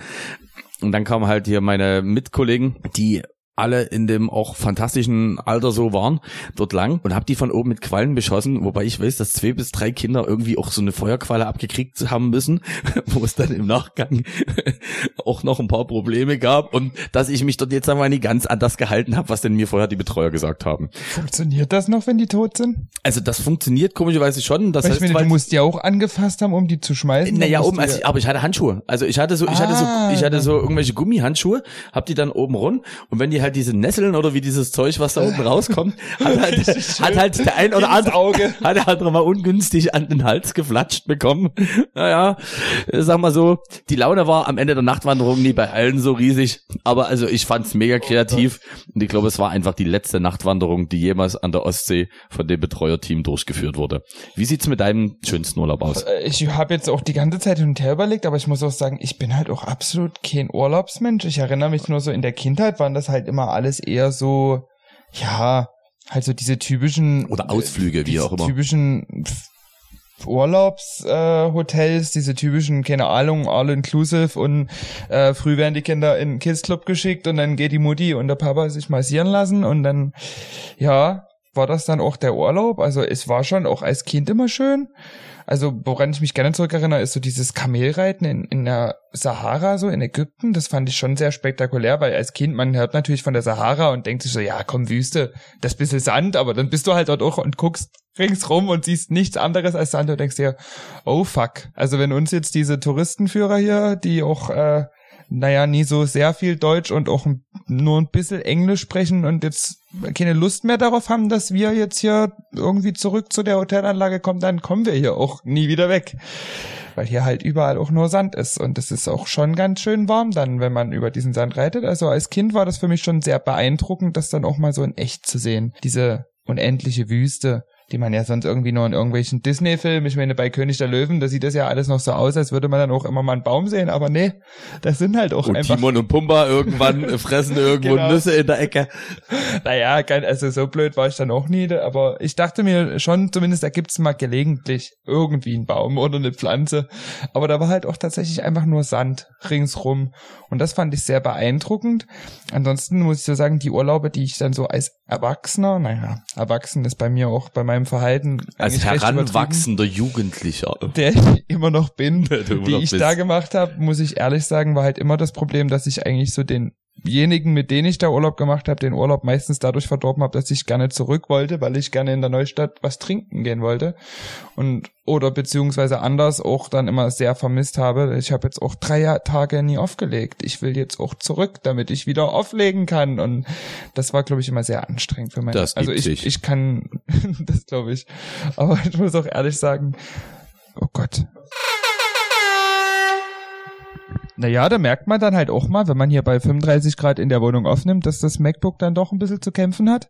und dann kamen halt hier meine Mitkollegen, die alle in dem auch fantastischen Alter so waren, dort lang und habe die von oben mit Quallen beschossen, wobei ich weiß, dass zwei bis drei Kinder irgendwie auch so eine Feuerqualle abgekriegt haben müssen, wo es dann im Nachgang auch noch ein paar Probleme gab und dass ich mich dort jetzt einmal nicht ganz an das gehalten habe, was denn mir vorher die Betreuer gesagt haben.
Funktioniert das noch, wenn die tot sind?
Also das funktioniert komischerweise schon. Das heißt,
ich meine, du musst die auch angefasst haben, um die zu schmeißen.
Naja, oben, also,
du
aber ich hatte Handschuhe. Also ich hatte so, ich hatte so,
Ah.
ich hatte so irgendwelche Gummihandschuhe, hab die dann oben rund und wenn die halt diese Nesseln oder wie dieses Zeug, was da unten rauskommt, hat halt, hat halt der ein oder andere,
Auge.
hat der andere mal ungünstig an den Hals geflatscht bekommen. Naja, sag mal so, die Laune war am Ende der Nachtwanderung nie bei allen so riesig, aber also ich fand's mega kreativ und ich glaube, es war einfach die letzte Nachtwanderung, die jemals an der Ostsee von dem Betreuerteam durchgeführt wurde. Wie sieht's mit deinem schönsten Urlaub aus?
Äh, Ich habe jetzt auch die ganze Zeit hin und her überlegt, aber ich muss auch sagen, ich bin halt auch absolut kein Urlaubsmensch. Ich erinnere mich nur so in der Kindheit waren das halt immer alles eher so, ja, halt so diese typischen
Oder Ausflüge, wie auch immer.
typischen Urlaubshotels, äh, Hotels, diese typischen, keine Ahnung, all inclusive und äh, früh werden die Kinder in den Kids Club geschickt und dann geht die Mutti und der Papa sich massieren lassen und dann, ja, war das dann auch der Urlaub. Also es war schon auch als Kind immer schön. Also woran ich mich gerne zurückerinnere, ist so dieses Kamelreiten in, in der Sahara, so in Ägypten. Das fand ich schon sehr spektakulär, weil als Kind, man hört natürlich von der Sahara und denkt sich so, ja, komm, Wüste, das bisschen Sand, aber dann bist du halt dort auch und guckst ringsrum und siehst nichts anderes als Sand und denkst dir, oh fuck. Also wenn uns jetzt diese Touristenführer hier, die auch, äh, naja, nie so sehr viel Deutsch und auch nur ein bisschen Englisch sprechen und jetzt keine Lust mehr darauf haben, dass wir jetzt hier irgendwie zurück zu der Hotelanlage kommen, dann kommen wir hier auch nie wieder weg. Weil hier halt überall auch nur Sand ist und es ist auch schon ganz schön warm dann, wenn man über diesen Sand reitet. Also als Kind war das für mich schon sehr beeindruckend, das dann auch mal so in echt zu sehen. Diese unendliche Wüste, die man ja sonst irgendwie nur in irgendwelchen Disney-Filmen, ich meine, bei König der Löwen, da sieht das ja alles noch so aus, als würde man dann auch immer mal einen Baum sehen, aber nee, das sind halt auch
Und
einfach
Timon und Pumba irgendwann fressen irgendwo
Genau.
Nüsse in der Ecke.
Naja, also so blöd war ich dann auch nie, aber ich dachte mir schon, zumindest da gibt's mal gelegentlich irgendwie einen Baum oder eine Pflanze. Aber da war halt auch tatsächlich einfach nur Sand ringsrum. Und das fand ich sehr beeindruckend. Ansonsten muss ich so sagen, die Urlaube, die ich dann so als Erwachsener, naja, erwachsen ist bei mir auch bei meinem Verhalten
Als heranwachsender Jugendlicher.
der ich immer noch bin, die ich
bist.
da gemacht habe, muss ich ehrlich sagen, war halt immer das Problem, dass ich eigentlich so denjenigen, mit denen ich da Urlaub gemacht habe, den Urlaub meistens dadurch verdorben habe, dass ich gerne zurück wollte, weil ich gerne in der Neustadt was trinken gehen wollte und oder beziehungsweise anders auch dann immer sehr vermisst habe. Ich habe jetzt auch drei Tage nie aufgelegt. Ich will jetzt auch zurück, damit ich wieder auflegen kann und das war, glaube ich, immer sehr anstrengend für meine.
Das
also ich,
sich.
ich kann, das glaube ich. Aber ich muss auch ehrlich sagen, oh Gott. Naja, da merkt man dann halt auch mal, wenn man hier bei 35 Grad in der Wohnung aufnimmt, dass das MacBook dann doch ein bisschen zu kämpfen hat.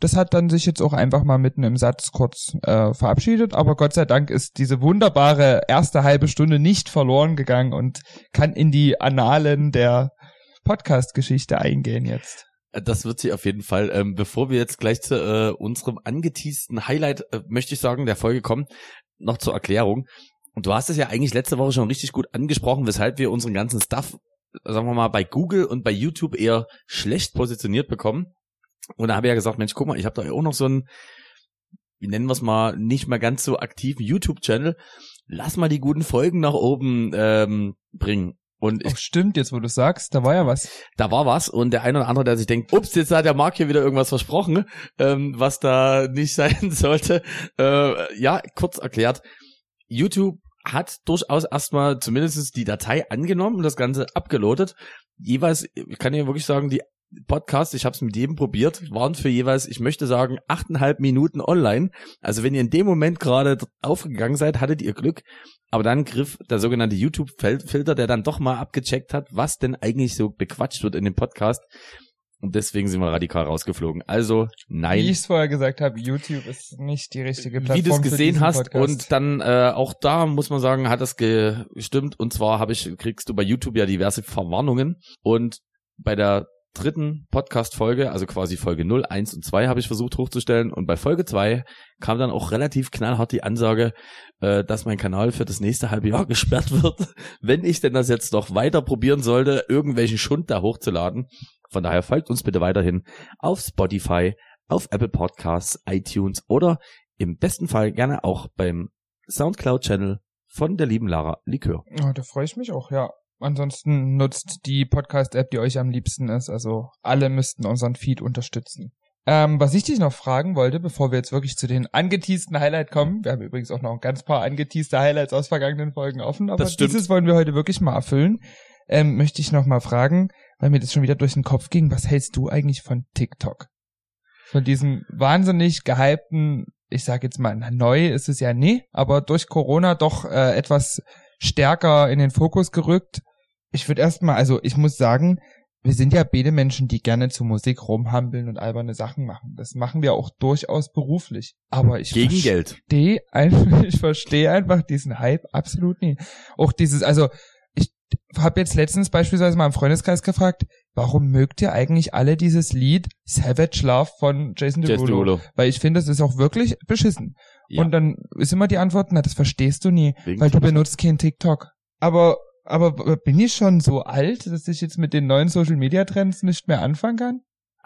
Das hat dann sich jetzt auch einfach mal mitten im Satz kurz äh, verabschiedet, aber Gott sei Dank ist diese wunderbare erste halbe Stunde nicht verloren gegangen und kann in die Annalen der Podcast-Geschichte eingehen jetzt.
Das wird sie auf jeden Fall. Ähm, bevor wir jetzt gleich zu äh, unserem angeteasten Highlight, äh, möchte ich sagen, der Folge kommen, noch zur Erklärung. Und du hast es ja eigentlich letzte Woche schon richtig gut angesprochen, weshalb wir unseren ganzen Stuff, sagen wir mal, bei Google und bei YouTube eher schlecht positioniert bekommen. Und da habe ich ja gesagt, Mensch, guck mal, ich habe da auch noch so einen, wie nennen wir es mal, nicht mal ganz so aktiven YouTube-Channel. Lass mal die guten Folgen nach oben ähm, bringen. Und ich
Ach, stimmt, jetzt wo du sagst, da war ja was.
da war was und der eine oder andere, der sich denkt, ups, jetzt hat der Marc hier wieder irgendwas versprochen, ähm, was da nicht sein sollte. Äh, ja, kurz erklärt, YouTube hat durchaus erstmal zumindest die Datei angenommen und das Ganze abgeloadet. Jeweils, ich kann dir wirklich sagen, die Podcasts, ich habe es mit jedem probiert, waren für jeweils, ich möchte sagen, achteinhalb Minuten online. Also wenn ihr in dem Moment gerade aufgegangen seid, hattet ihr Glück. Aber dann griff der sogenannte YouTube-Filter, der dann doch mal abgecheckt hat, was denn eigentlich so bequatscht wird in dem Podcast. Und deswegen sind wir radikal rausgeflogen. Also nein,
Wie ich es vorher gesagt habe, YouTube ist nicht die richtige Plattform.
wie du es gesehen hast.
Podcast.
Und dann äh, auch da muss man sagen, hat das ge- gestimmt. Und zwar habe ich kriegst du bei YouTube ja diverse Verwarnungen. Und bei der dritten Podcast-Folge, also quasi Folge 0, 1 und 2 habe ich versucht hochzustellen. Und bei Folge 2 kam dann auch relativ knallhart die Ansage, äh, dass mein Kanal für das nächste halbe Jahr gesperrt wird, wenn ich denn das jetzt noch weiter probieren sollte, irgendwelchen Schund da hochzuladen. Von daher folgt uns bitte weiterhin auf Spotify, auf Apple Podcasts, iTunes oder im besten Fall gerne auch beim Soundcloud-Channel von der lieben Lara Likör.
Ja, da freue ich mich auch, ja. Ansonsten nutzt die Podcast-App, die euch am liebsten ist. Also alle müssten unseren Feed unterstützen. Ähm, was ich dich noch fragen wollte, bevor wir jetzt wirklich zu den angeteasten Highlights kommen, wir haben übrigens auch noch ein ganz paar angeteaste Highlights aus vergangenen Folgen offen, aber dieses wollen wir heute wirklich mal erfüllen, ähm, möchte ich noch mal fragen, weil mir das schon wieder durch den Kopf ging, was hältst du eigentlich von TikTok? Von diesem wahnsinnig gehypten, ich sag jetzt mal, neu ist es ja nie, aber durch Corona doch äh, etwas stärker in den Fokus gerückt. Ich würde erstmal, also ich muss sagen, wir sind ja beide Menschen, die gerne zu Musik rumhampeln und alberne Sachen machen. Das machen wir auch durchaus beruflich. Aber ich
Gegen Geld.
einfach, ich verstehe einfach diesen Hype absolut nie. Auch dieses, also ich habe jetzt letztens beispielsweise mal im Freundeskreis gefragt, warum mögt ihr eigentlich alle dieses Lied Savage Love von Jason
Jason
Derulo?
Derulo.
Weil ich finde, das ist auch wirklich beschissen.
Ja.
Und dann ist immer die Antwort, na, das verstehst du nie,
Wegen
weil du benutzt kein TikTok. Aber, aber bin ich schon so alt, dass ich jetzt mit den neuen Social Media Trends nicht mehr anfangen kann?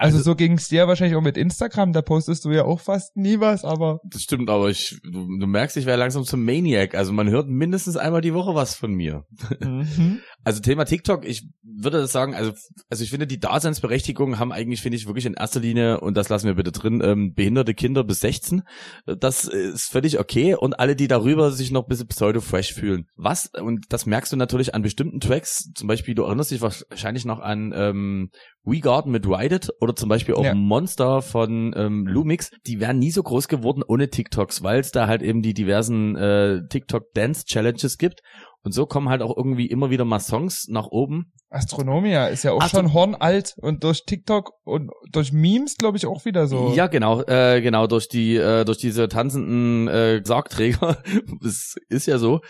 Also, so ging's dir wahrscheinlich auch mit Instagram, da postest du ja auch fast nie was, aber
Das stimmt, aber ich, du, du merkst, ich wäre langsam zum Maniac. Also man hört mindestens einmal die Woche was von mir.
mhm.
Also Thema TikTok, ich würde das sagen, also, also ich finde, die Daseinsberechtigung haben eigentlich, finde ich, wirklich in erster Linie, und das lassen wir bitte drin, ähm, behinderte Kinder bis 16. Das ist völlig okay. Und alle, die darüber sich noch ein bisschen pseudo-fresh fühlen. Was, und das merkst du natürlich an bestimmten Tracks, zum Beispiel, du erinnerst dich wahrscheinlich noch an ähm, We Garden mit Ride It oder zum Beispiel auch
Ja.
Monster von ähm, Lumix, die wären nie so groß geworden ohne TikToks, weil es da halt eben die diversen äh, TikTok-Dance-Challenges gibt. Und so kommen halt auch irgendwie immer wieder mal Songs nach oben.
Astronomia ist ja auch
Astro-
schon hornalt und durch TikTok und durch Memes, glaube ich, auch wieder so.
Ja, genau, äh, genau, durch die, äh, durch diese tanzenden äh, Sargträger. das ist ja so.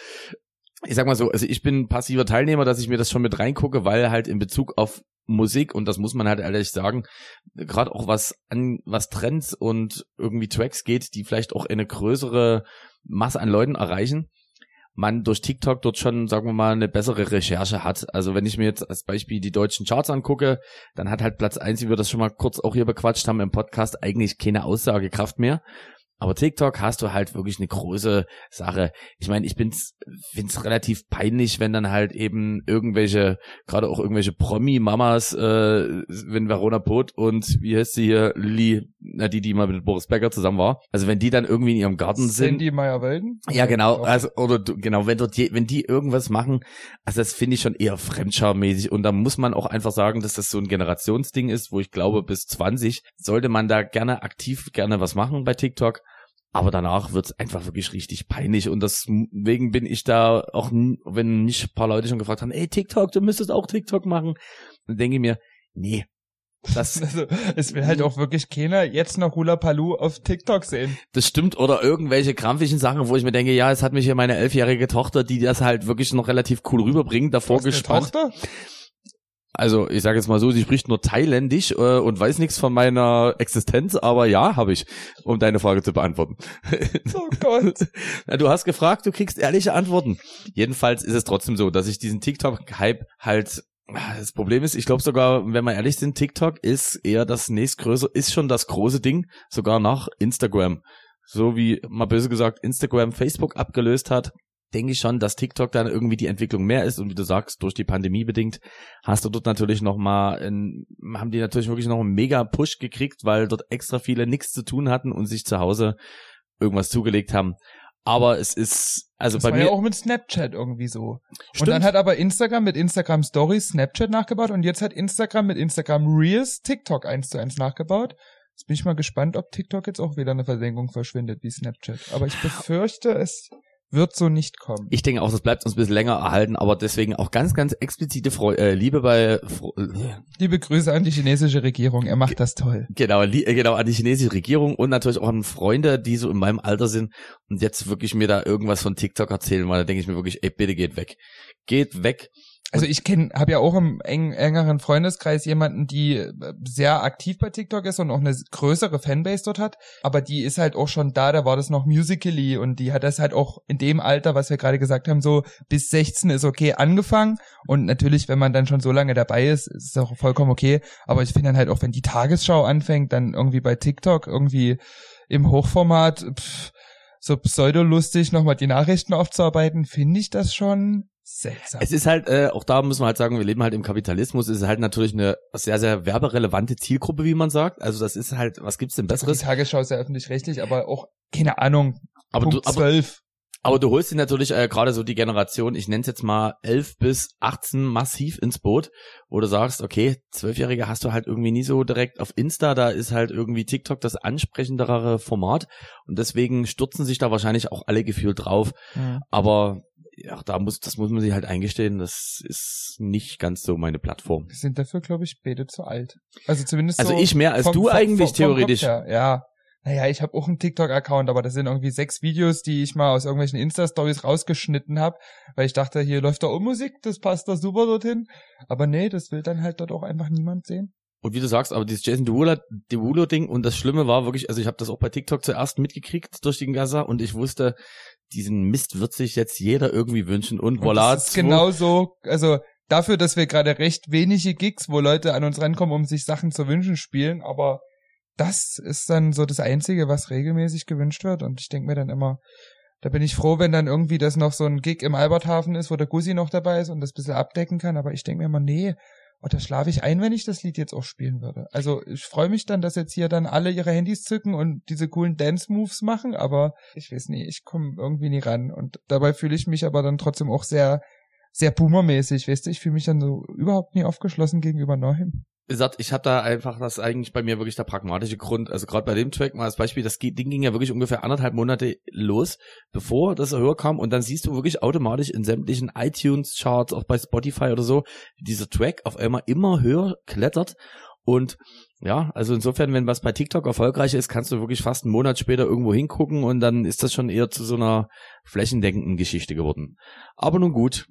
Ich sag mal so, also ich bin passiver Teilnehmer, dass ich mir das schon mit reingucke, weil halt in Bezug auf Musik, und das muss man halt ehrlich sagen, gerade auch was an, was Trends und irgendwie Tracks geht, die vielleicht auch eine größere Masse an Leuten erreichen, man durch TikTok dort schon, sagen wir mal, eine bessere Recherche hat. Also wenn ich mir jetzt als Beispiel die deutschen Charts angucke, dann hat halt Platz eins, wie wir das schon mal kurz auch hier bequatscht haben im Podcast, eigentlich keine Aussagekraft mehr. Aber TikTok hast du halt wirklich eine große Sache. Ich meine, ich bin's, find's relativ peinlich, wenn dann halt eben irgendwelche, gerade auch irgendwelche Promi-Mamas, äh, wenn Verona Pot und wie heißt sie hier, Lilly, na die, die mal mit Boris Becker zusammen war. Also wenn die dann irgendwie in ihrem Garten sind.
Sandy Meyer-Welden?
Ja, genau. Also, oder du- genau, wenn dort je, wenn die irgendwas machen, also das finde ich schon eher fremdscharmäßig. Und da muss man auch einfach sagen, dass das so ein Generationsding ist, wo ich glaube, bis 20 sollte man da gerne aktiv gerne was machen bei TikTok. Aber danach wird's einfach wirklich richtig peinlich. Und deswegen bin ich da auch, wenn nicht ein paar Leute schon gefragt haben, ey, TikTok, du müsstest auch TikTok machen. Dann denke ich mir, nee, das,
Also, es will halt auch wirklich keiner jetzt noch Hula Palu auf TikTok sehen.
Das stimmt, oder irgendwelche krampfigen Sachen, wo ich mir denke, ja, es hat mich hier meine elfjährige Tochter, die das halt wirklich noch relativ cool rüberbringt, davor gespannt.
Tochter?
Also ich sage jetzt mal so, sie spricht nur thailändisch äh, und weiß nichts von meiner Existenz, aber ja, habe ich, um deine Frage zu beantworten.
Oh Gott.
Na, du hast gefragt, du kriegst ehrliche Antworten. Jedenfalls ist es trotzdem so, dass ich diesen TikTok-Hype halt das Problem ist, ich glaube sogar, wenn wir ehrlich sind, TikTok ist eher das nächstgrößere, ist schon das große Ding, sogar nach Instagram. So wie, mal böse gesagt, Instagram Facebook abgelöst hat, denke ich schon, dass TikTok dann irgendwie die Entwicklung mehr ist und wie du sagst, durch die Pandemie bedingt, hast du dort natürlich nochmal, haben die natürlich wirklich noch einen mega Push gekriegt, weil dort extra viele nichts zu tun hatten und sich zu Hause irgendwas zugelegt haben. Aber es ist, also
Das
bei
war
mir,
ja auch mit Snapchat irgendwie so.
Stimmt.
Und dann hat aber Instagram mit Instagram Stories Snapchat nachgebaut und jetzt hat Instagram mit Instagram Reels TikTok eins zu eins nachgebaut. Jetzt bin ich mal gespannt, ob TikTok jetzt auch wieder eine Versenkung verschwindet wie Snapchat. Aber ich befürchte, es wird so nicht kommen.
Ich denke auch, das bleibt uns ein bisschen länger erhalten, aber deswegen auch ganz, ganz explizite Freu äh, Liebe bei Fro äh,
Liebe Grüße an die chinesische Regierung, er macht das toll.
genau, äh, genau an die chinesische Regierung und natürlich auch an Freunde, die so in meinem Alter sind und jetzt wirklich mir da irgendwas von TikTok erzählen, weil da denke ich mir wirklich, ey, bitte geht weg. Geht weg.
Also ich kenne, habe ja auch im eng, engeren Freundeskreis jemanden, die äh, sehr aktiv bei TikTok ist und auch eine größere Fanbase dort hat. Aber die ist halt auch schon da, da war das noch Musically und die hat das halt auch in dem Alter, was wir gerade gesagt haben, so bis 16 ist okay angefangen. Und natürlich, wenn man dann schon so lange dabei ist, ist es auch vollkommen okay. Aber ich finde dann halt auch, wenn die Tagesschau anfängt, dann irgendwie bei TikTok irgendwie im Hochformat pff, so pseudolustig nochmal die Nachrichten aufzuarbeiten, finde ich das schon Seltsam.
Es ist halt, äh, auch da müssen wir halt sagen, wir leben halt im Kapitalismus, es ist halt natürlich eine sehr, sehr werberelevante Zielgruppe, wie man sagt. Also das ist halt, was gibt's denn
die
Besseres?
Tagesschau ist ja öffentlich-rechtlich, aber auch, keine Ahnung,
Aber du,
Punkt
aber,
12.
aber du holst dir natürlich äh, gerade so die Generation, ich nenne es jetzt mal 11 bis 18 massiv ins Boot, wo du sagst, okay, Zwölfjährige hast du halt irgendwie nie so direkt auf Insta, da ist halt irgendwie TikTok das ansprechendere Format und deswegen stürzen sich da wahrscheinlich auch alle gefühlt drauf. Aber ja, da muss, das muss man sich halt eingestehen, das ist nicht ganz so meine Plattform.
Wir sind dafür, glaube ich, beide zu alt. Also zumindest
Also
so
ich mehr als
vom-
du
vom-
eigentlich
vom-
theoretisch.
Ja. Naja, ich habe auch einen TikTok-Account, aber das sind irgendwie sechs Videos, die ich mal aus irgendwelchen Insta-Stories rausgeschnitten habe, weil ich dachte, hier läuft da um Musik, das passt da super dorthin. Aber nee, das will dann halt dort auch einfach niemand sehen.
Und wie du sagst, aber dieses Jason Derulo, Derulo Ding und das Schlimme war wirklich, also ich habe das auch bei TikTok zuerst mitgekriegt durch den Gaza und ich wusste, diesen Mist wird sich jetzt jeder irgendwie wünschen und,
Und
voilà.
das ist genau so, also dafür, dass wir gerade recht wenige Gigs, wo Leute an uns rankommen, um sich Sachen zu wünschen, spielen, aber das ist dann so das Einzige, was regelmäßig gewünscht wird. Und ich denke mir dann immer, da bin ich froh, wenn dann irgendwie das noch so ein Gig im Alberthafen ist, wo der Gussi noch dabei ist und das ein bisschen abdecken kann. Aber ich denke mir immer, nee, und da schlafe ich ein, wenn ich das Lied jetzt auch spielen würde. Also ich freue mich dann, dass jetzt hier dann alle ihre Handys zücken und diese coolen Dance-Moves machen, aber ich weiß nie, ich komme irgendwie nie ran. Und dabei fühle ich mich aber dann trotzdem auch sehr, sehr boomermäßig, weißt du, ich fühle mich dann so überhaupt nie aufgeschlossen gegenüber Neuem.
Gesagt, ich habe da einfach, das eigentlich bei mir wirklich der pragmatische Grund. Also gerade bei dem Track mal als Beispiel, das Ding ging ja wirklich ungefähr anderthalb Monate los, bevor das höher kam. Und dann siehst du wirklich automatisch in sämtlichen iTunes-Charts, auch bei Spotify oder so, dieser Track auf einmal immer höher klettert. Und ja, also insofern, wenn was bei TikTok erfolgreich ist, kannst du wirklich fast einen Monat später irgendwo hingucken und dann ist das schon eher zu so einer flächendeckenden Geschichte geworden. Aber nun gut,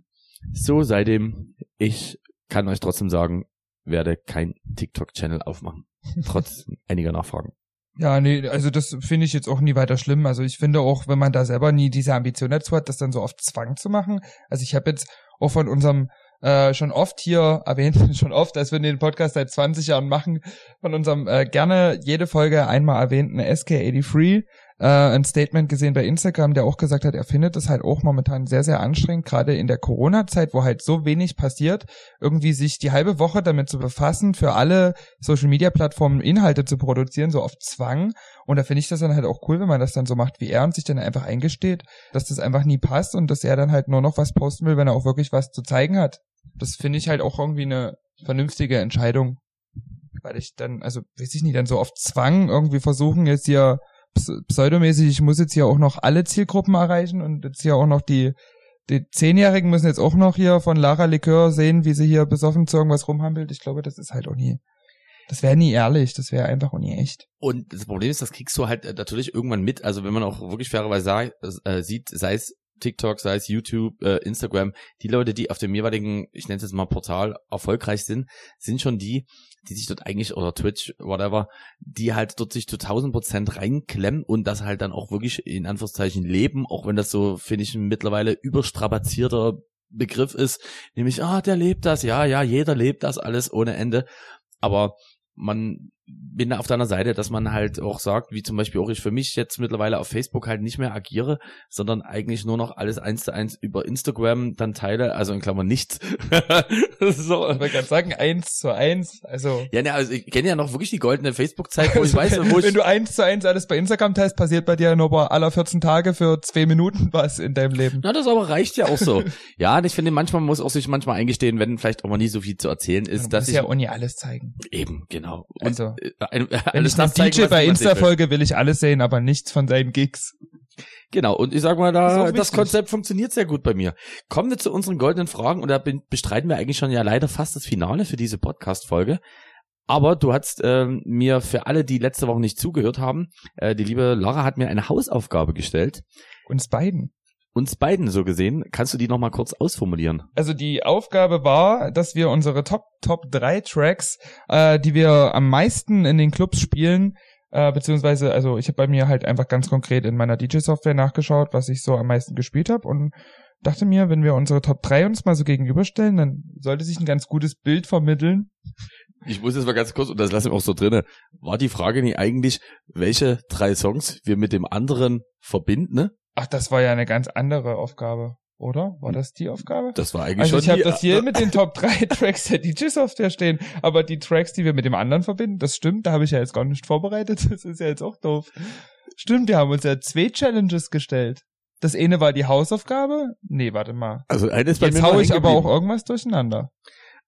so seitdem, ich kann euch trotzdem sagen, werde kein TikTok-Channel aufmachen. Trotz einiger Nachfragen.
Ja, nee, also das finde ich jetzt auch nie weiter schlimm. Also ich finde auch, wenn man da selber nie diese Ambition dazu hat, das dann so auf Zwang zu machen. Also ich habe jetzt auch von unserem äh, schon oft hier erwähnt, schon oft, als wir den Podcast seit 20 Jahren machen, von unserem äh, gerne jede Folge einmal erwähnten SK83 äh, ein Statement gesehen bei Instagram, der auch gesagt hat, er findet es halt auch momentan sehr, sehr anstrengend, gerade in der Corona-Zeit, wo halt so wenig passiert, irgendwie sich die halbe Woche damit zu befassen, für alle Social-Media-Plattformen Inhalte zu produzieren, so auf Zwang. Und da finde ich das dann halt auch cool, wenn man das dann so macht wie er und sich dann einfach eingesteht, dass das einfach nie passt und dass er dann halt nur noch was posten will, wenn er auch wirklich was zu zeigen hat. Das finde ich halt auch irgendwie eine vernünftige Entscheidung. Weil ich dann, also weiß ich nicht, dann so auf Zwang irgendwie versuchen, jetzt hier pseudomäßig, ich muss jetzt hier auch noch alle Zielgruppen erreichen und jetzt hier auch noch die, die Zehnjährigen müssen jetzt auch noch hier von Lara Likör sehen, wie sie hier besoffen zu irgendwas rumhampelt. Ich glaube, das ist halt auch nie, das wäre nie ehrlich, das wäre einfach auch nie echt.
Und das Problem ist, das kriegst du halt äh, natürlich irgendwann mit. Also wenn man auch wirklich fairerweise sei, äh, sieht, sei es TikTok, sei es YouTube, äh, Instagram, die Leute, die auf dem jeweiligen, ich nenne es jetzt mal Portal, erfolgreich sind, sind schon die, die sich dort eigentlich, oder Twitch, whatever, die halt dort sich zu 1000 Prozent reinklemmen und das halt dann auch wirklich in Anführungszeichen leben, auch wenn das so, finde ich, mittlerweile überstrapazierter Begriff ist, nämlich, ah, der lebt das, ja, ja, jeder lebt das alles ohne Ende, aber man bin da auf deiner Seite, dass man halt auch sagt, wie zum Beispiel auch ich für mich jetzt mittlerweile auf Facebook halt nicht mehr agiere, sondern eigentlich nur noch alles eins zu eins über Instagram dann teile, also in Klammern nichts. so.
Ich wollte gerade sagen, eins zu eins, also.
Ja, ne, also ich kenne ja noch wirklich die goldene Facebook-Zeit, wo ich
Also,
weiß,
wenn,
wo ich
wenn du eins zu eins alles bei Instagram teilst, passiert bei dir nur bei aller 14 Tage für zwei Minuten was in deinem Leben.
Na, das aber reicht ja auch so. ja, und ich finde, manchmal muss auch sich manchmal eingestehen, wenn vielleicht auch mal nie so viel zu erzählen ist,
du
dass ich
ja auch nie alles zeigen.
eben genau. Und,
Also,
äh, ein,
Wenn
alles
ich
das
DJ bei
niemand
Insta
sehen will.
ich alles sehen, aber nichts von seinen Gigs.
Genau, und ich sag mal, da,
wichtig.
das Konzept funktioniert sehr gut bei mir. Kommen wir zu unseren goldenen Fragen und da bestreiten wir eigentlich schon ja leider fast das Finale für diese Podcast-Folge. Aber du hast ähm, mir für alle, die letzte Woche nicht zugehört haben, äh, die liebe Lara hat mir eine Hausaufgabe gestellt.
Uns beiden.
Uns beiden so gesehen. Kannst du die nochmal kurz ausformulieren?
Also die Aufgabe war, dass wir unsere Top Top 3 Tracks, äh, die wir am meisten in den Clubs spielen, äh, beziehungsweise, also ich habe bei mir halt einfach ganz konkret in meiner DJ-Software nachgeschaut, was ich so am meisten gespielt habe und dachte mir, wenn wir unsere Top 3 uns mal so gegenüberstellen, dann sollte sich ein ganz gutes Bild vermitteln.
Ich muss jetzt mal ganz kurz, und das lassen wir auch so drinne, war die Frage nie eigentlich, welche drei Songs wir mit dem anderen verbinden? Ne?
Ach, das war ja eine ganz andere Aufgabe. Oder? War das die Aufgabe?
Das war eigentlich
Also
schon
ich habe das hier mit den Top 3 Tracks der DJ-Software stehen, aber die Tracks, die wir mit dem anderen verbinden, das stimmt, da habe ich ja jetzt gar nicht vorbereitet, das ist ja jetzt auch doof. Stimmt, wir haben uns ja zwei Challenges gestellt. Das eine war die Hausaufgabe? Nee, warte mal.
Also eines bei
Jetzt
mir
hau ich aber auch irgendwas durcheinander.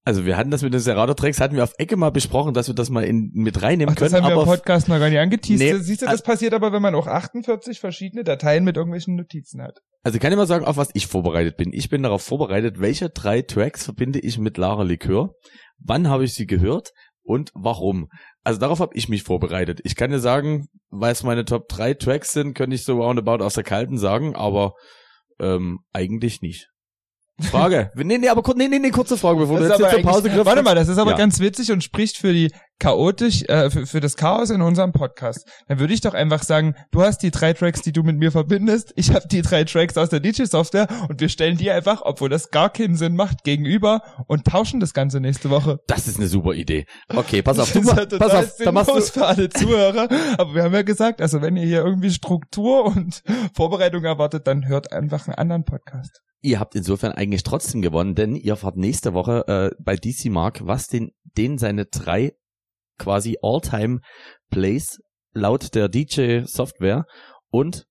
Also wir hatten das mit den Serato-Tracks, hatten wir auf Ecke mal besprochen, dass wir das mal in, mit reinnehmen
Ach, das
können.
haben wir im
aber
Podcast noch gar nicht angeteased.
Nee,
Siehst du,
also-
das passiert aber, wenn man auch 48 verschiedene Dateien mit irgendwelchen Notizen hat.
Also ich kann immer sagen, auf was ich vorbereitet bin. Ich bin darauf vorbereitet, welche drei Tracks verbinde ich mit Lara Likör, wann habe ich sie gehört und warum. Also darauf habe ich mich vorbereitet. Ich kann dir sagen, weil es meine Top 3 Tracks sind, könnte ich so roundabout aus der Kalten sagen, aber ähm, eigentlich nicht. Frage. nee, nee, aber nee, nee, nee, kurze Frage, bevor du
Das
jetzt hier
aber
zur Pause griffst.
Warte mal, das ist aber
Ja.
ganz witzig und spricht für die chaotisch, äh, für, für das Chaos in unserem Podcast. Dann würde ich doch einfach sagen, du hast die drei Tracks, die du mit mir verbindest, ich habe die drei Tracks aus der DJ-Software und wir stellen die einfach, obwohl das gar keinen Sinn macht, gegenüber und tauschen das Ganze nächste Woche.
Das ist eine super Idee. Okay, pass auf,
Das
du
ist
ma-
ja
pass auf, da machst du,
für alle Zuhörer. Aber wir haben ja gesagt, also wenn ihr hier irgendwie Struktur und Vorbereitung erwartet, dann hört einfach einen anderen Podcast.
Ihr habt insofern eigentlich trotzdem gewonnen, denn ihr fahrt nächste Woche äh, bei DC Mark, was den, den seine drei quasi All-Time Plays laut der DJ Software und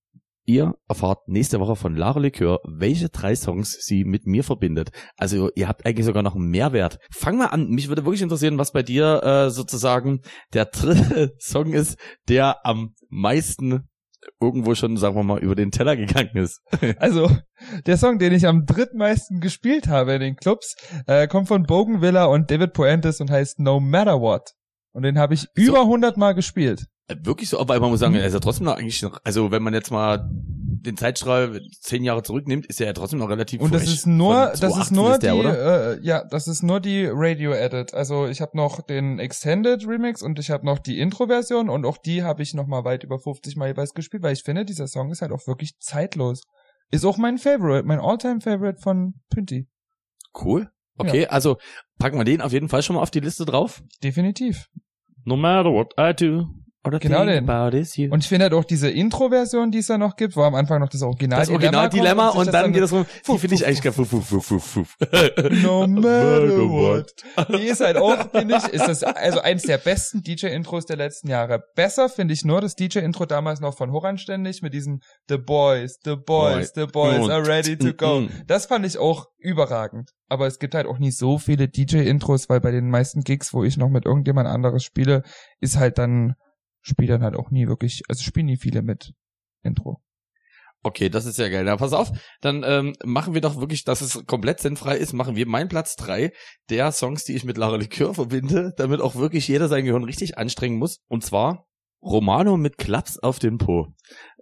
ihr erfahrt nächste Woche von Lara Likör, welche drei Songs sie mit mir verbindet. Also ihr habt eigentlich sogar noch einen Mehrwert. Fang mal an, mich würde wirklich interessieren, was bei dir äh, sozusagen der dritte Song ist, der am meisten irgendwo schon, sagen wir mal, über den Teller gegangen ist.
Also, der Song, den ich am drittmeisten gespielt habe in den Clubs, äh, kommt von Bogenvilla und David Puentes und heißt No Matter What. Und den habe ich über 100 Mal gespielt.
Äh, Wirklich so, aber man muss sagen, er ist ja trotzdem noch eigentlich noch, also wenn man jetzt mal den Zeitstrahl zehn Jahre zurücknimmt, ist er ja trotzdem noch relativ
Und das ist nur, das
2018
ist nur
der,
die,
oder?
äh, ja, das ist nur die Radio Edit. Also ich habe noch den Extended Remix und ich habe noch die Intro-Version und auch die habe ich noch mal weit über 50 Mal jeweils gespielt, weil ich finde, dieser Song ist halt auch wirklich zeitlos. Ist auch mein Favorite, mein Alltime Favorite von Pünti.
Cool. Okay, also packen wir den auf jeden Fall schon mal auf die Liste drauf.
Definitiv.
No matter what I do, I
Genau den. Und ich finde halt auch diese Intro-Version, die es da noch gibt, wo am Anfang noch das Original
das Original-Dilemma
kommt
und
sich
dann geht es rum, die finde ich eigentlich geil. Fuff, fuff, fuff, fuff.
No matter what. Die ist halt auch, finde ich, ist das also eins der besten DJ-Intros der letzten Jahre. Besser finde ich nur das DJ-Intro damals noch von Horan ständig mit diesem The Boys, The Boys, The Boys are ready to go. Das fand ich auch überragend. Aber es gibt halt auch nicht so viele DJ-Intros, weil bei den meisten Gigs, wo ich noch mit irgendjemand anderes spiele, ist halt dann, spielt dann halt auch nie wirklich, also spielen nie viele mit Intro.
Okay, das ist ja geil. Na, pass auf, dann ähm, machen wir doch wirklich, dass es komplett sinnfrei ist, machen wir meinen Platz drei der Songs, die ich mit Lara Likör verbinde, damit auch wirklich jeder sein Gehirn richtig anstrengen muss. Und zwar Romano mit Klaps auf den Po.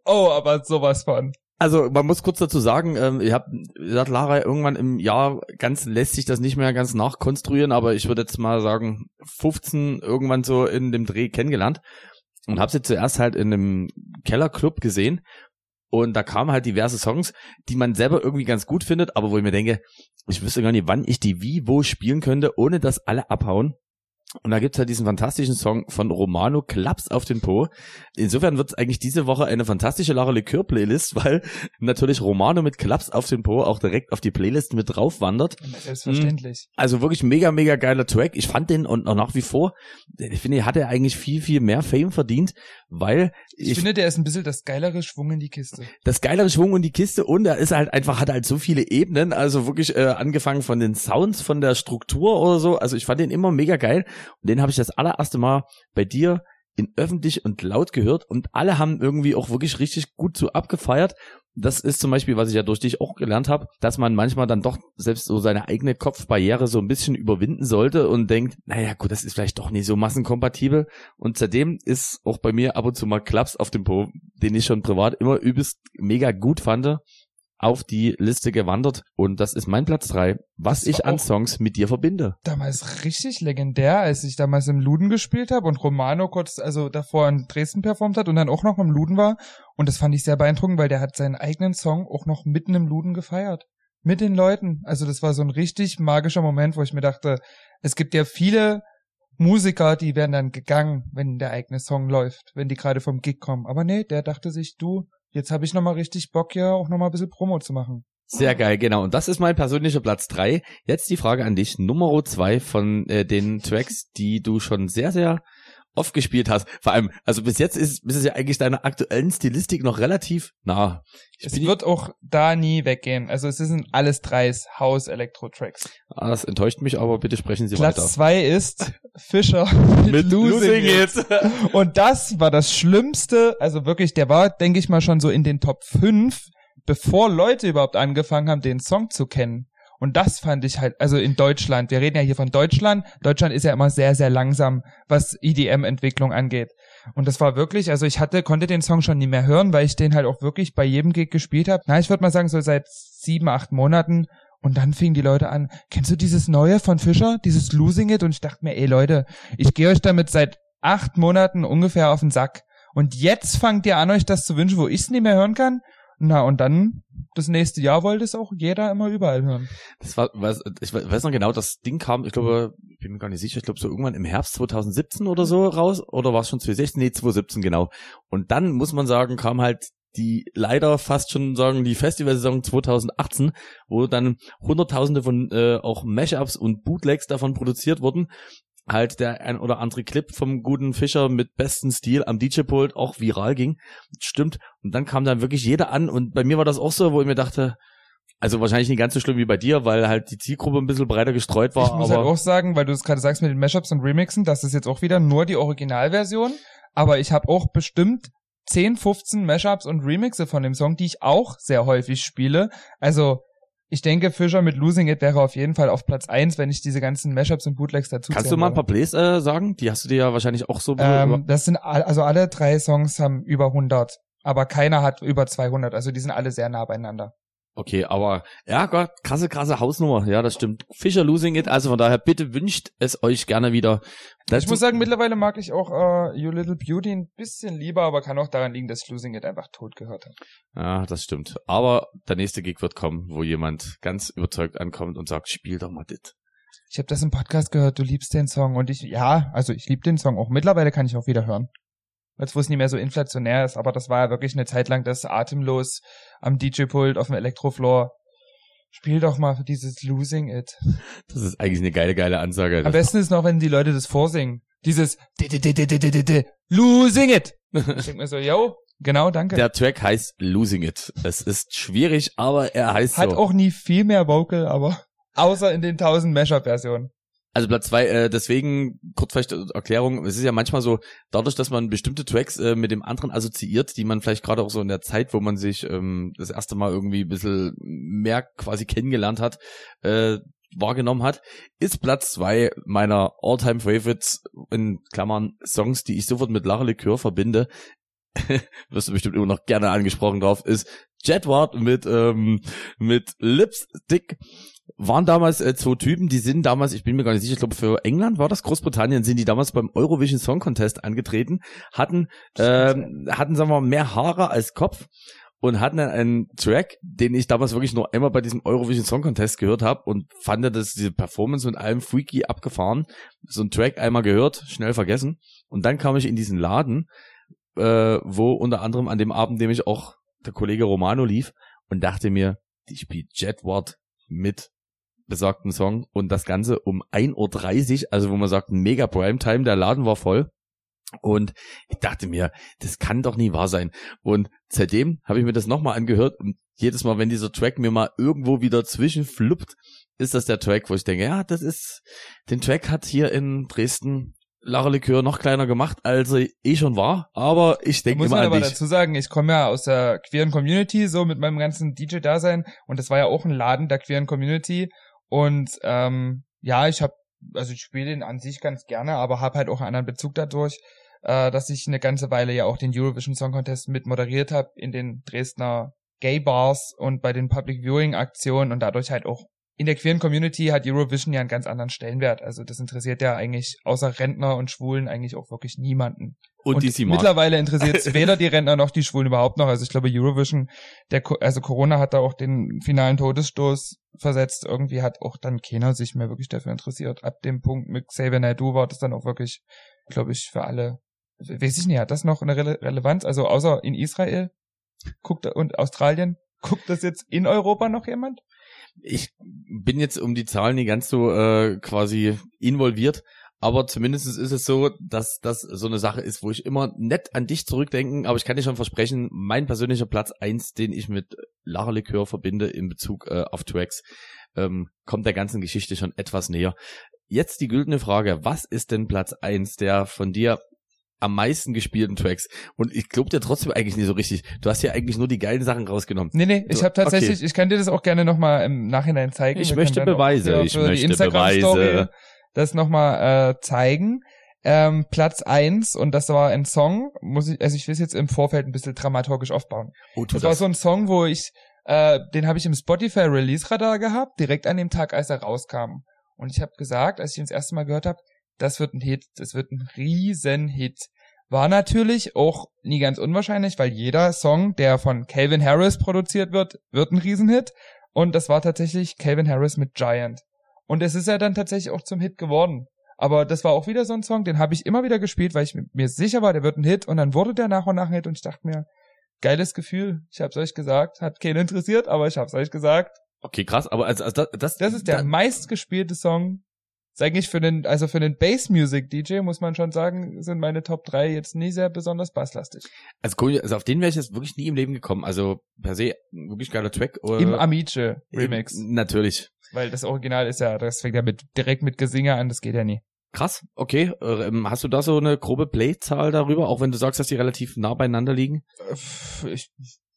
Oh, aber sowas von.
Also man muss kurz dazu sagen, ähm, habt, ihr habt Lara irgendwann im Jahr ganz lässt sich das nicht mehr ganz nachkonstruieren, aber ich würde jetzt mal sagen 15 irgendwann so in dem Dreh kennengelernt und habe sie zuerst halt in einem Kellerclub gesehen und da kamen halt diverse Songs, die man selber irgendwie ganz gut findet, aber wo ich mir denke, ich wüsste gar nicht, wann ich die wie wo spielen könnte, ohne dass alle abhauen. Und da gibt's halt diesen fantastischen Song von Romano, Klaps auf den Po. Insofern wird's eigentlich diese Woche eine fantastische Lara Likör Playlist, weil natürlich Romano mit Klaps auf den Po auch direkt auf die Playlist mit drauf wandert.
Selbstverständlich.
Also wirklich mega, mega geiler Track. Ich fand den und nach wie vor, ich finde, hat er eigentlich viel, viel mehr Fame verdient, weil
Ich,
ich,
finde, der ist ein bisschen das geilere Schwung in die Kiste.
das geilere Schwung und die Kiste und er ist halt einfach, hat halt so viele Ebenen, also wirklich äh, angefangen von den Sounds, von der Struktur oder so. Also ich fand den immer mega geil und den habe ich das allererste Mal bei dir in öffentlich und laut gehört und alle haben irgendwie auch wirklich richtig gut so abgefeiert. Das ist zum Beispiel, was ich ja durch dich auch gelernt habe, dass man manchmal dann doch selbst so seine eigene Kopfbarriere so ein bisschen überwinden sollte und denkt, naja gut, das ist vielleicht doch nicht so massenkompatibel. Und seitdem ist auch bei mir ab und zu mal Klaps auf dem Po, den ich schon privat immer übelst mega gut fand, auf die Liste gewandert. Und das ist mein Platz drei, was ich an Songs mit dir verbinde.
Damals richtig legendär, als ich damals im Luden gespielt habe und Romano kurz, also davor in Dresden performt hat und dann auch noch im Luden war. Und das fand ich sehr beeindruckend, weil der hat seinen eigenen Song auch noch mitten im Luden gefeiert. Mit den Leuten. Also das war so ein richtig magischer Moment, wo ich mir dachte, es gibt ja viele Musiker, die wären dann gegangen, wenn der eigene Song läuft, wenn die gerade vom Gig kommen. Aber nee, der dachte sich, du, jetzt habe ich nochmal richtig Bock, ja auch nochmal ein bisschen Promo zu machen.
Sehr geil, genau. Und das ist mein persönlicher Platz drei. Jetzt die Frage an dich. Nummer zwei von äh, den Tracks, die du schon sehr, sehr oft gespielt hast. Vor allem, also bis jetzt ist, ist es ja eigentlich deiner aktuellen Stilistik noch relativ nah. Ich
Es wird auch da nie weggehen. Also es sind alles drei House-Elektro-Tracks.
Ah, das enttäuscht mich, aber bitte sprechen Sie weiter.
Platz zwei ist Fischer mit, Losing, It. Und das war das Schlimmste. Also wirklich, der war, denke ich mal, schon so in den Top 5, bevor Leute überhaupt angefangen haben, den Song zu kennen. Und das fand ich halt, also in Deutschland, wir reden ja hier von Deutschland. Deutschland ist ja immer sehr, sehr langsam, was EDM-Entwicklung angeht. Und das war wirklich, also ich hatte, konnte den Song schon nie mehr hören, weil ich den halt auch wirklich bei jedem Gig gespielt habe. Na, ich würde mal sagen, so seit sieben, acht Monaten. Und dann fingen die Leute an, kennst du dieses neue von Fischer, dieses Losing It? Und ich dachte mir, ey Leute, ich gehe euch damit seit acht Monaten ungefähr auf den Sack. Und jetzt fangt ihr an, euch das zu wünschen, wo ich es nicht mehr hören kann. Na, und dann, das nächste Jahr wollte es auch jeder immer überall hören.
Das war, weiß, ich weiß noch genau, das Ding kam, ich glaube, ich bin mir gar nicht sicher, ich glaube so irgendwann im Herbst 2017 oder so raus, oder war es schon 2016? Nee, 2017 genau. Und dann muss man sagen, kam halt die leider fast schon sagen die Festivalsaison 2018, wo dann hunderttausende von äh, auch Mashups und Bootlegs davon produziert wurden. Halt der ein oder andere Clip vom guten Fischer mit bestem Stil am DJ-Pult auch viral ging. Stimmt. Und dann kam dann wirklich jeder an und bei mir war das auch so, wo ich mir dachte, also wahrscheinlich nicht ganz so schlimm wie bei dir, weil halt die Zielgruppe ein bisschen breiter gestreut war.
ich muss
aber
halt auch sagen, weil du es gerade sagst mit den Mashups und Remixen, das ist jetzt auch wieder nur die Originalversion. Aber ich habe auch bestimmt 10, 15 Mashups und Remixe von dem Song, die ich auch sehr häufig spiele. Also ich denke, Fischer mit Losing It wäre auf jeden Fall auf Platz eins, wenn ich diese ganzen Mashups und Bootlegs dazu
kannst du mal ein paar Plays äh, sagen? Die hast du dir ja wahrscheinlich auch so.
Ähm, das sind all, also alle drei Songs haben über 100, aber keiner hat über 200. Also die sind alle sehr nah beieinander.
Okay, aber ja Gott, krasse, krasse Hausnummer. Ja, das stimmt. Fischer losing it. Also von daher bitte wünscht es euch gerne wieder.
ich muss sagen, mittlerweile mag ich auch äh, You Little Beauty ein bisschen lieber, aber kann auch daran liegen, dass Losing It einfach tot gehört habe.
Ja, das stimmt. Aber der nächste Gig wird kommen, wo jemand ganz überzeugt ankommt und sagt, spiel doch mal dit.
Ich habe das im Podcast gehört, du liebst den Song und ich, ja, also ich liebe den Song auch. Mittlerweile kann ich auch wieder hören jetzt wo es nicht mehr so inflationär ist, aber das war ja wirklich eine Zeit lang das atemlos am DJ-Pult auf dem Elektrofloor. Spiel doch mal dieses Losing It.
Das ist eigentlich eine geile, geile Ansage.
Am besten ist noch, wenn die Leute das vorsingen. Dieses Losing It. Ich denke mir so, yo, genau, danke.
Der Track heißt Losing It. Es ist schwierig, aber er heißt
Hat
so.
Hat auch nie viel mehr Vocal, aber außer in den 1000 Mashup-Versionen.
Also Platz zwei, äh, deswegen kurz vielleicht Erklärung, es ist ja manchmal so, dadurch, dass man bestimmte Tracks äh, mit dem anderen assoziiert, die man vielleicht gerade auch so in der Zeit, wo man sich ähm, das erste Mal irgendwie ein bisschen mehr quasi kennengelernt hat, äh, wahrgenommen hat, ist Platz zwei meiner All-Time Favorites, in Klammern Songs, die ich sofort mit Lara Likör verbinde, wirst du bestimmt immer noch gerne angesprochen drauf, ist Jedward mit, ähm, mit Lipstick waren damals äh, zwei Typen, die sind damals, ich bin mir gar nicht sicher, ich glaube für England war das, Großbritannien, sind die damals beim Eurovision Song Contest angetreten, hatten, ähm, hatten, sagen wir mal, mehr Haare als Kopf und hatten dann einen Track, den ich damals wirklich nur einmal bei diesem Eurovision Song Contest gehört habe und fand das diese Performance und allem freaky abgefahren. So ein Track einmal gehört, schnell vergessen und dann kam ich in diesen Laden, äh, wo unter anderem an dem Abend, dem ich auch der Kollege Romano lief und dachte mir, die spielt Jetward mit besagten Song und das Ganze um 1.30 Uhr, also wo man sagt, mega Primetime, der Laden war voll. Und ich dachte mir, das kann doch nie wahr sein. Und seitdem habe ich mir das nochmal angehört und jedes Mal, wenn dieser Track mir mal irgendwo wieder zwischenfluppt, ist das der Track, wo ich denke, ja, das ist, den Track hat hier in Dresden Lara Likör noch kleiner gemacht, als er eh schon war, aber ich denke
muss
immer
man
an
aber
dich.
dazu sagen, ich komme ja aus der queeren Community, so mit meinem ganzen DJ-Dasein. Und das war ja auch ein Laden der queeren Community. Und ähm, ja, ich habe, also ich spiele den an sich ganz gerne, aber habe halt auch einen anderen Bezug dadurch, äh, dass ich eine ganze Weile ja auch den Eurovision Song Contest mit moderiert habe in den Dresdner Gay Bars und bei den Public Viewing Aktionen und dadurch halt auch in der queeren Community hat Eurovision ja einen ganz anderen Stellenwert. Also das interessiert ja eigentlich außer Rentner und Schwulen eigentlich auch wirklich niemanden.
Und, die sie mag.
mittlerweile interessiert es weder die Rentner noch die Schwulen überhaupt noch. Also ich glaube Eurovision, der also Corona hat da auch den finalen Todesstoß versetzt. Irgendwie hat auch dann keiner sich mehr wirklich dafür interessiert. Ab dem Punkt mit Xavier Naidoo war das dann auch wirklich, glaube ich, für alle. Weiß ich nicht, hat das noch eine Rele Relevanz? Also außer in Israel guckt und Australien Guckt das jetzt in Europa noch jemand?
Ich bin jetzt um die Zahlen nicht ganz so äh, quasi involviert, aber zumindest ist es so, dass das so eine Sache ist, wo ich immer nett an dich zurückdenken, aber ich kann dir schon versprechen, mein persönlicher Platz eins, den ich mit Lara Likör verbinde in Bezug äh, auf Tracks, ähm, kommt der ganzen Geschichte schon etwas näher. Jetzt die güldene Frage, was ist denn Platz eins, der von dir am meisten gespielten Tracks. Und ich glaube dir trotzdem eigentlich nicht so richtig. Du hast ja eigentlich nur die geilen Sachen rausgenommen.
Nee, nee, ich habe tatsächlich, okay. ich kann dir das auch gerne nochmal im Nachhinein zeigen.
Ich Wir möchte Beweise, für, ich möchte Beweise.
Das nochmal äh, zeigen. Ähm, Platz eins und das war ein Song, muss ich, also ich will es jetzt im Vorfeld ein bisschen dramaturgisch aufbauen. Oh, das, das war so ein Song, wo ich, äh, den habe ich im Spotify Release Radar gehabt, direkt an dem Tag, als er rauskam. Und ich habe gesagt, als ich ihn das erste Mal gehört habe, das wird ein Hit, das wird ein riesen Hit. War natürlich auch nie ganz unwahrscheinlich, weil jeder Song, der von Calvin Harris produziert wird, wird ein Riesenhit. Und das war tatsächlich Calvin Harris mit Giant. Und es ist ja dann tatsächlich auch zum Hit geworden. Aber das war auch wieder so ein Song, den habe ich immer wieder gespielt, weil ich mir sicher war, der wird ein Hit. Und dann wurde der nach und nach ein Hit und ich dachte mir, geiles Gefühl. Ich hab's euch gesagt, hat keinen interessiert, aber ich hab's euch gesagt.
Okay, krass, aber also, also das,
das, das ist der da, meistgespielte Song ist eigentlich für den, also für den Bass Music DJ muss man schon sagen, sind meine Top 3 jetzt nie sehr besonders basslastig.
Also cool, also auf den wäre ich jetzt wirklich nie im Leben gekommen. Also per se wirklich geiler Track.
Im Amice Remix.
Im, natürlich.
Weil das Original ist ja, das fängt ja mit, direkt mit Gesinger an, das geht ja nie.
Krass, okay. Ähm, hast du da so eine grobe Playzahl darüber, auch wenn du sagst, dass die relativ nah beieinander liegen?
Ich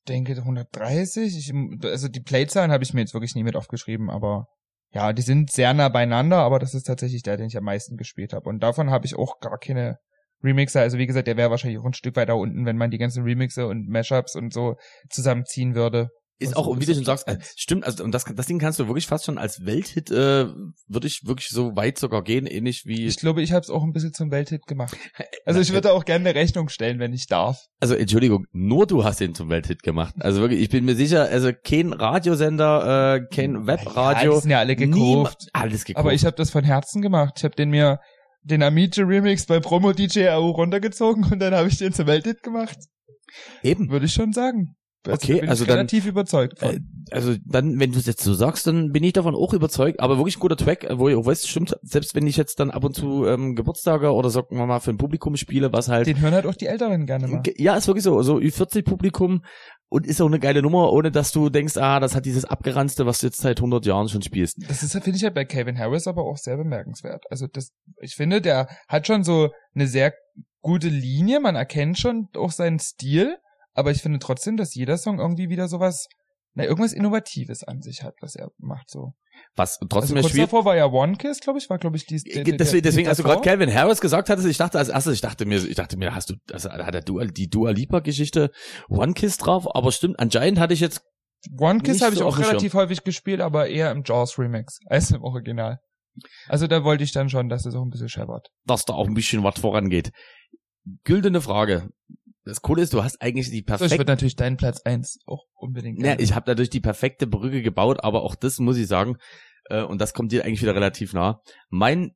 denke 130. Ich, also die Playzahlen habe ich mir jetzt wirklich nie mit aufgeschrieben, aber ja, die sind sehr nah beieinander, aber das ist tatsächlich der, den ich am meisten gespielt habe. Und davon habe ich auch gar keine Remixer. Also wie gesagt, der wäre wahrscheinlich auch ein Stück weiter unten, wenn man die ganzen Remixe und Mashups und so zusammenziehen würde.
Ist auch, wie du schon sagst, äh, stimmt, also und das, das Ding kannst du wirklich fast schon als Welthit, äh, würde ich wirklich so weit sogar gehen, ähnlich wie.
Ich glaube, ich habe es auch ein bisschen zum Welthit gemacht. Also ich würde auch gerne eine Rechnung stellen, wenn ich darf.
Also Entschuldigung, nur du hast den zum Welthit gemacht. Also wirklich, ich bin mir sicher, also kein Radiosender, äh, kein Webradio. Ja,
die sind ja alle gekauft. alles gekauft. Aber ich habe das von Herzen gemacht. Ich habe den mir den Amice Remix bei Promo DJ AU runtergezogen und dann habe ich den zum Welthit gemacht. Eben. Würde ich schon sagen.
Also okay,
bin
also
ich relativ dann, überzeugt von. Äh,
also dann, wenn du es jetzt so sagst, dann bin ich davon auch überzeugt. Aber wirklich ein guter Track, wo ich auch weiß, stimmt, selbst wenn ich jetzt dann ab und zu ähm, Geburtstage oder sagen wir mal für ein Publikum spiele, was halt.
Den hören halt auch die Älteren gerne mal.
Ja, ist wirklich so. So Ü40 Publikum und ist auch eine geile Nummer, ohne dass du denkst, ah, das hat dieses Abgeranzte, was du jetzt seit 100 Jahren schon spielst.
Das ist, finde ich ja bei Calvin Harris aber auch sehr bemerkenswert. Also das, ich finde, der hat schon so eine sehr gute Linie, man erkennt schon auch seinen Stil aber ich finde trotzdem, dass jeder Song irgendwie wieder sowas, na, irgendwas Innovatives an sich hat, was er macht, so.
Was trotzdem
also kurz davor war ja One Kiss, glaube ich, war glaube ich die.
Der, deswegen, der, deswegen, als du gerade Calvin Harris gesagt hattest, ich dachte als erstes, ich dachte mir, ich dachte mir, hast du, also hat der Dua, die Dua Lipa Geschichte One Kiss drauf? Aber stimmt, anscheinend hatte ich jetzt
One Kiss habe ich auch relativ häufig gespielt, aber eher im Jaws Remix als im Original. Also da wollte ich dann schon, dass es auch ein bisschen scheppert.
Dass da auch ein bisschen was vorangeht. Güldene Frage. Das Coole ist, du hast eigentlich die perfekte.
Das wird natürlich dein Platz eins auch unbedingt.
Ja, ich habe dadurch die perfekte Brücke gebaut, aber auch das muss ich sagen, äh, und das kommt dir eigentlich wieder relativ nah. Mein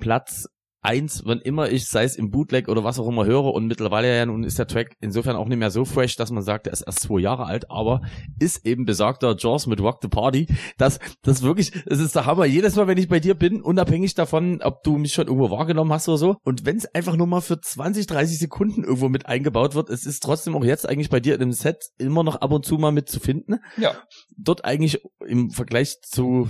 Platz eins, wann immer ich, sei es im Bootleg oder was auch immer höre und mittlerweile ja nun ist der Track insofern auch nicht mehr so fresh, dass man sagt, er ist erst zwei Jahre alt, aber ist eben besagter Jaws mit Rock the Party. Das, das wirklich, es ist der Hammer. Jedes Mal, wenn ich bei dir bin, unabhängig davon, ob du mich schon irgendwo wahrgenommen hast oder so, und wenn es einfach nur mal für 20, 30 Sekunden irgendwo mit eingebaut wird, es ist trotzdem auch jetzt eigentlich bei dir in dem Set immer noch ab und zu mal mit zu finden.
Ja.
Dort eigentlich im Vergleich zu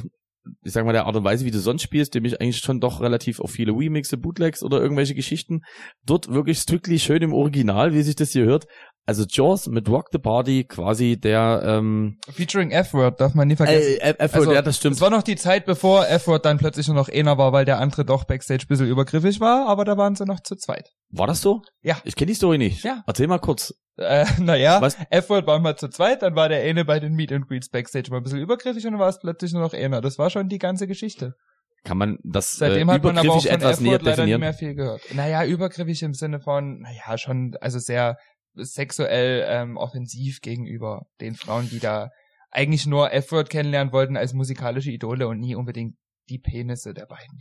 ich sag mal, der Art und Weise, wie du sonst spielst, nämlich eigentlich schon doch relativ auf viele Remixe, Bootlegs oder irgendwelche Geschichten. Dort wirklich strictly schön im Original, wie sich das hier hört. Also Jaws mit Rock the Party, quasi der ähm
Featuring F-Word, darf man nie vergessen.
Äh, F-Word, also, ja, das stimmt.
Es war noch die Zeit, bevor F-Word dann plötzlich nur noch einer war, weil der andere doch Backstage ein bisschen übergriffig war, aber da waren sie noch zu zweit.
War das so?
Ja.
Ich kenne die Story nicht.
Ja.
Erzähl mal kurz.
Äh, naja, F-Word war mal zu zweit, dann war der eine bei den Meet and Greets Backstage mal ein bisschen übergriffig und dann war es plötzlich nur noch einer. Das war schon die ganze Geschichte.
Kann man das
Seitdem äh, hat man aber auch von etwas näher leider nicht mehr viel gehört. Naja, übergriffig im Sinne von, naja, schon, also sehr sexuell ähm, offensiv gegenüber den Frauen, die da eigentlich nur F-Word kennenlernen wollten als musikalische Idole und nie unbedingt die Penisse der beiden.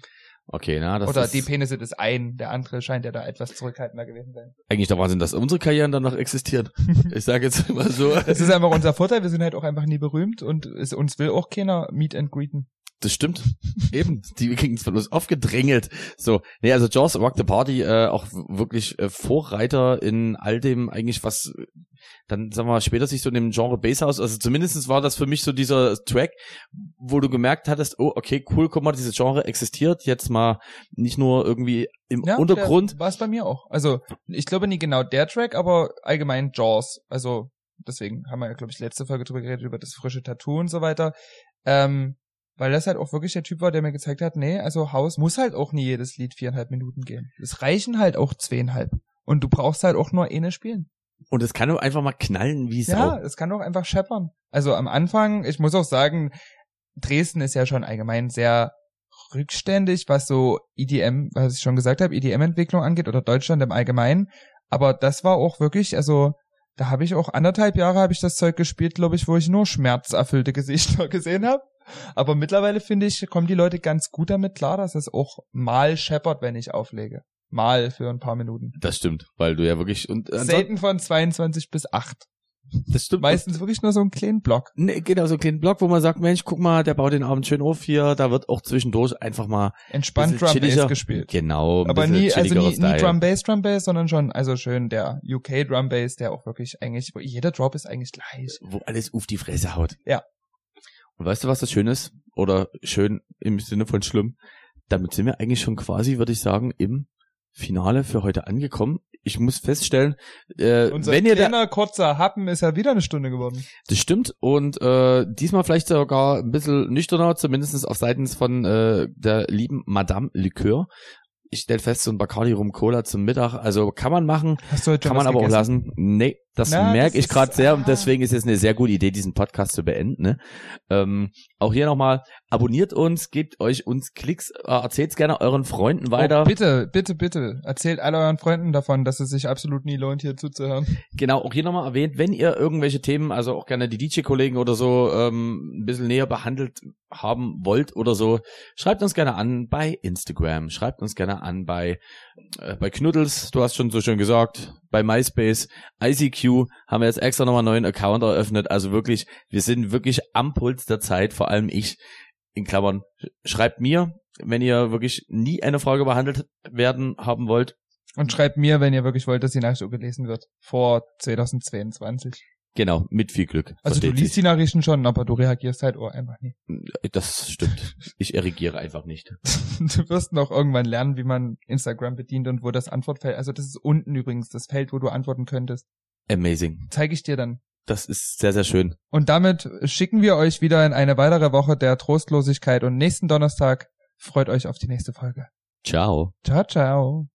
Okay, na, das
Oder
ist
die Penisse des einen, der andere scheint ja da etwas zurückhaltender gewesen sein.
eigentlich der Wahnsinn, dass unsere Karrieren dann noch existieren. Ich sage jetzt immer so.
Das ist einfach unser Vorteil, wir sind halt auch einfach nie berühmt und es, uns will auch keiner meet and greeten.
Das stimmt. Eben, die kriegen es von uns aufgedrängelt. So, nee, also Jaws Rock the Party, äh, auch wirklich äh, Vorreiter in all dem eigentlich, was dann, sagen wir mal, später sich so in dem Genre Basshouse, also zumindestens war das für mich so dieser Track, wo du gemerkt hattest, oh, okay, cool, guck mal, dieses Genre existiert, jetzt mal nicht nur irgendwie im Untergrund.
War es bei mir auch. Also, ich glaube nie genau der Track, aber allgemein Jaws. Also, deswegen haben wir ja, glaube ich, letzte Folge drüber geredet, über das frische Tattoo und so weiter. Ähm, weil das halt auch wirklich der Typ war, der mir gezeigt hat, nee, also Haus muss halt auch nie jedes Lied viereinhalb Minuten gehen. Es reichen halt auch zweieinhalb. Und du brauchst halt auch nur eine spielen.
Und es kann doch einfach mal knallen wie Sau.
Ja, es kann auch einfach scheppern. Also am Anfang, ich muss auch sagen, Dresden ist ja schon allgemein sehr rückständig, was so EDM, was ich schon gesagt habe, EDM-Entwicklung angeht oder Deutschland im Allgemeinen. Aber das war auch wirklich, also da habe ich auch anderthalb Jahre habe ich das Zeug gespielt, glaube ich, wo ich nur schmerzerfüllte Gesichter gesehen habe. Aber mittlerweile finde ich, kommen die Leute ganz gut damit klar, dass es auch mal scheppert, wenn ich auflege. Mal für ein paar Minuten.
Das stimmt, weil du ja wirklich und
Selten von 22 bis 8.
das stimmt.
Meistens wirklich nur so einen kleinen Block.
Nee, genau, so einen kleinen Blog, wo man sagt, Mensch, guck mal, der baut den Abend schön auf hier, da wird auch zwischendurch einfach mal
Entspannt Drum Bass gespielt.
Genau,
Aber nie, also nie, nie. Drum Bass, Drum Bass, sondern schon, also schön der UK Drum Bass, der auch wirklich eigentlich, wo jeder Drop ist eigentlich gleich.
wo alles auf die Fresse haut.
Ja.
Und weißt du, was das schön ist? Oder schön im Sinne von schlimm? Damit sind wir eigentlich schon quasi, würde ich sagen, im Finale für heute angekommen. Ich muss feststellen, äh,
Unser
wenn ihr da,
kleiner, kurzer Happen ist ja wieder eine Stunde geworden.
das stimmt, und äh, diesmal vielleicht sogar ein bisschen nüchterner, zumindest auf seitens von äh, der lieben Madame Likör. Ich stell fest, so ein Bacardi Rum Cola zum Mittag, also kann man machen, kann man aber auch
gegessen?
lassen. Nee, das
Na,
merke
das
ich gerade sehr und
ah.
deswegen ist es eine sehr gute Idee, diesen Podcast zu beenden. Ne? Ähm, auch hier nochmal, abonniert uns, gebt euch uns Klicks, äh, erzählt gerne euren Freunden weiter.
Oh, bitte, bitte, bitte. Erzählt all euren Freunden davon, dass es sich absolut nie lohnt, hier zuzuhören.
Genau, auch hier nochmal erwähnt, wenn ihr irgendwelche Themen, also auch gerne die DJ-Kollegen oder so, ähm, ein bisschen näher behandelt haben wollt oder so, schreibt uns gerne an bei Instagram, schreibt uns gerne an bei, äh, bei Knuddels, du hast schon so schön gesagt, bei MySpace, ICQ haben wir jetzt extra nochmal einen neuen Account eröffnet, also wirklich, wir sind wirklich am Puls der Zeit, vor allem ich, in Klammern, schreibt mir, wenn ihr wirklich nie eine Frage behandelt werden haben wollt,
Und schreibt mir, wenn ihr wirklich wollt, dass die Nachricht so gelesen wird. Vor 2022.
genau, mit viel Glück.
Also du liest
sich.
die Nachrichten schon, aber du reagierst halt auch einfach nie.
Das stimmt. Ich erregiere einfach nicht.
Du wirst noch irgendwann lernen, wie man Instagram bedient und wo das Antwortfeld, also das ist unten übrigens, das Feld, wo du antworten könntest.
Amazing.
Zeige ich dir dann.
Das ist sehr, sehr schön.
Und damit schicken wir euch wieder in eine weitere Woche der Trostlosigkeit und nächsten Donnerstag freut euch auf die nächste Folge.
Ciao.
Ciao, ciao.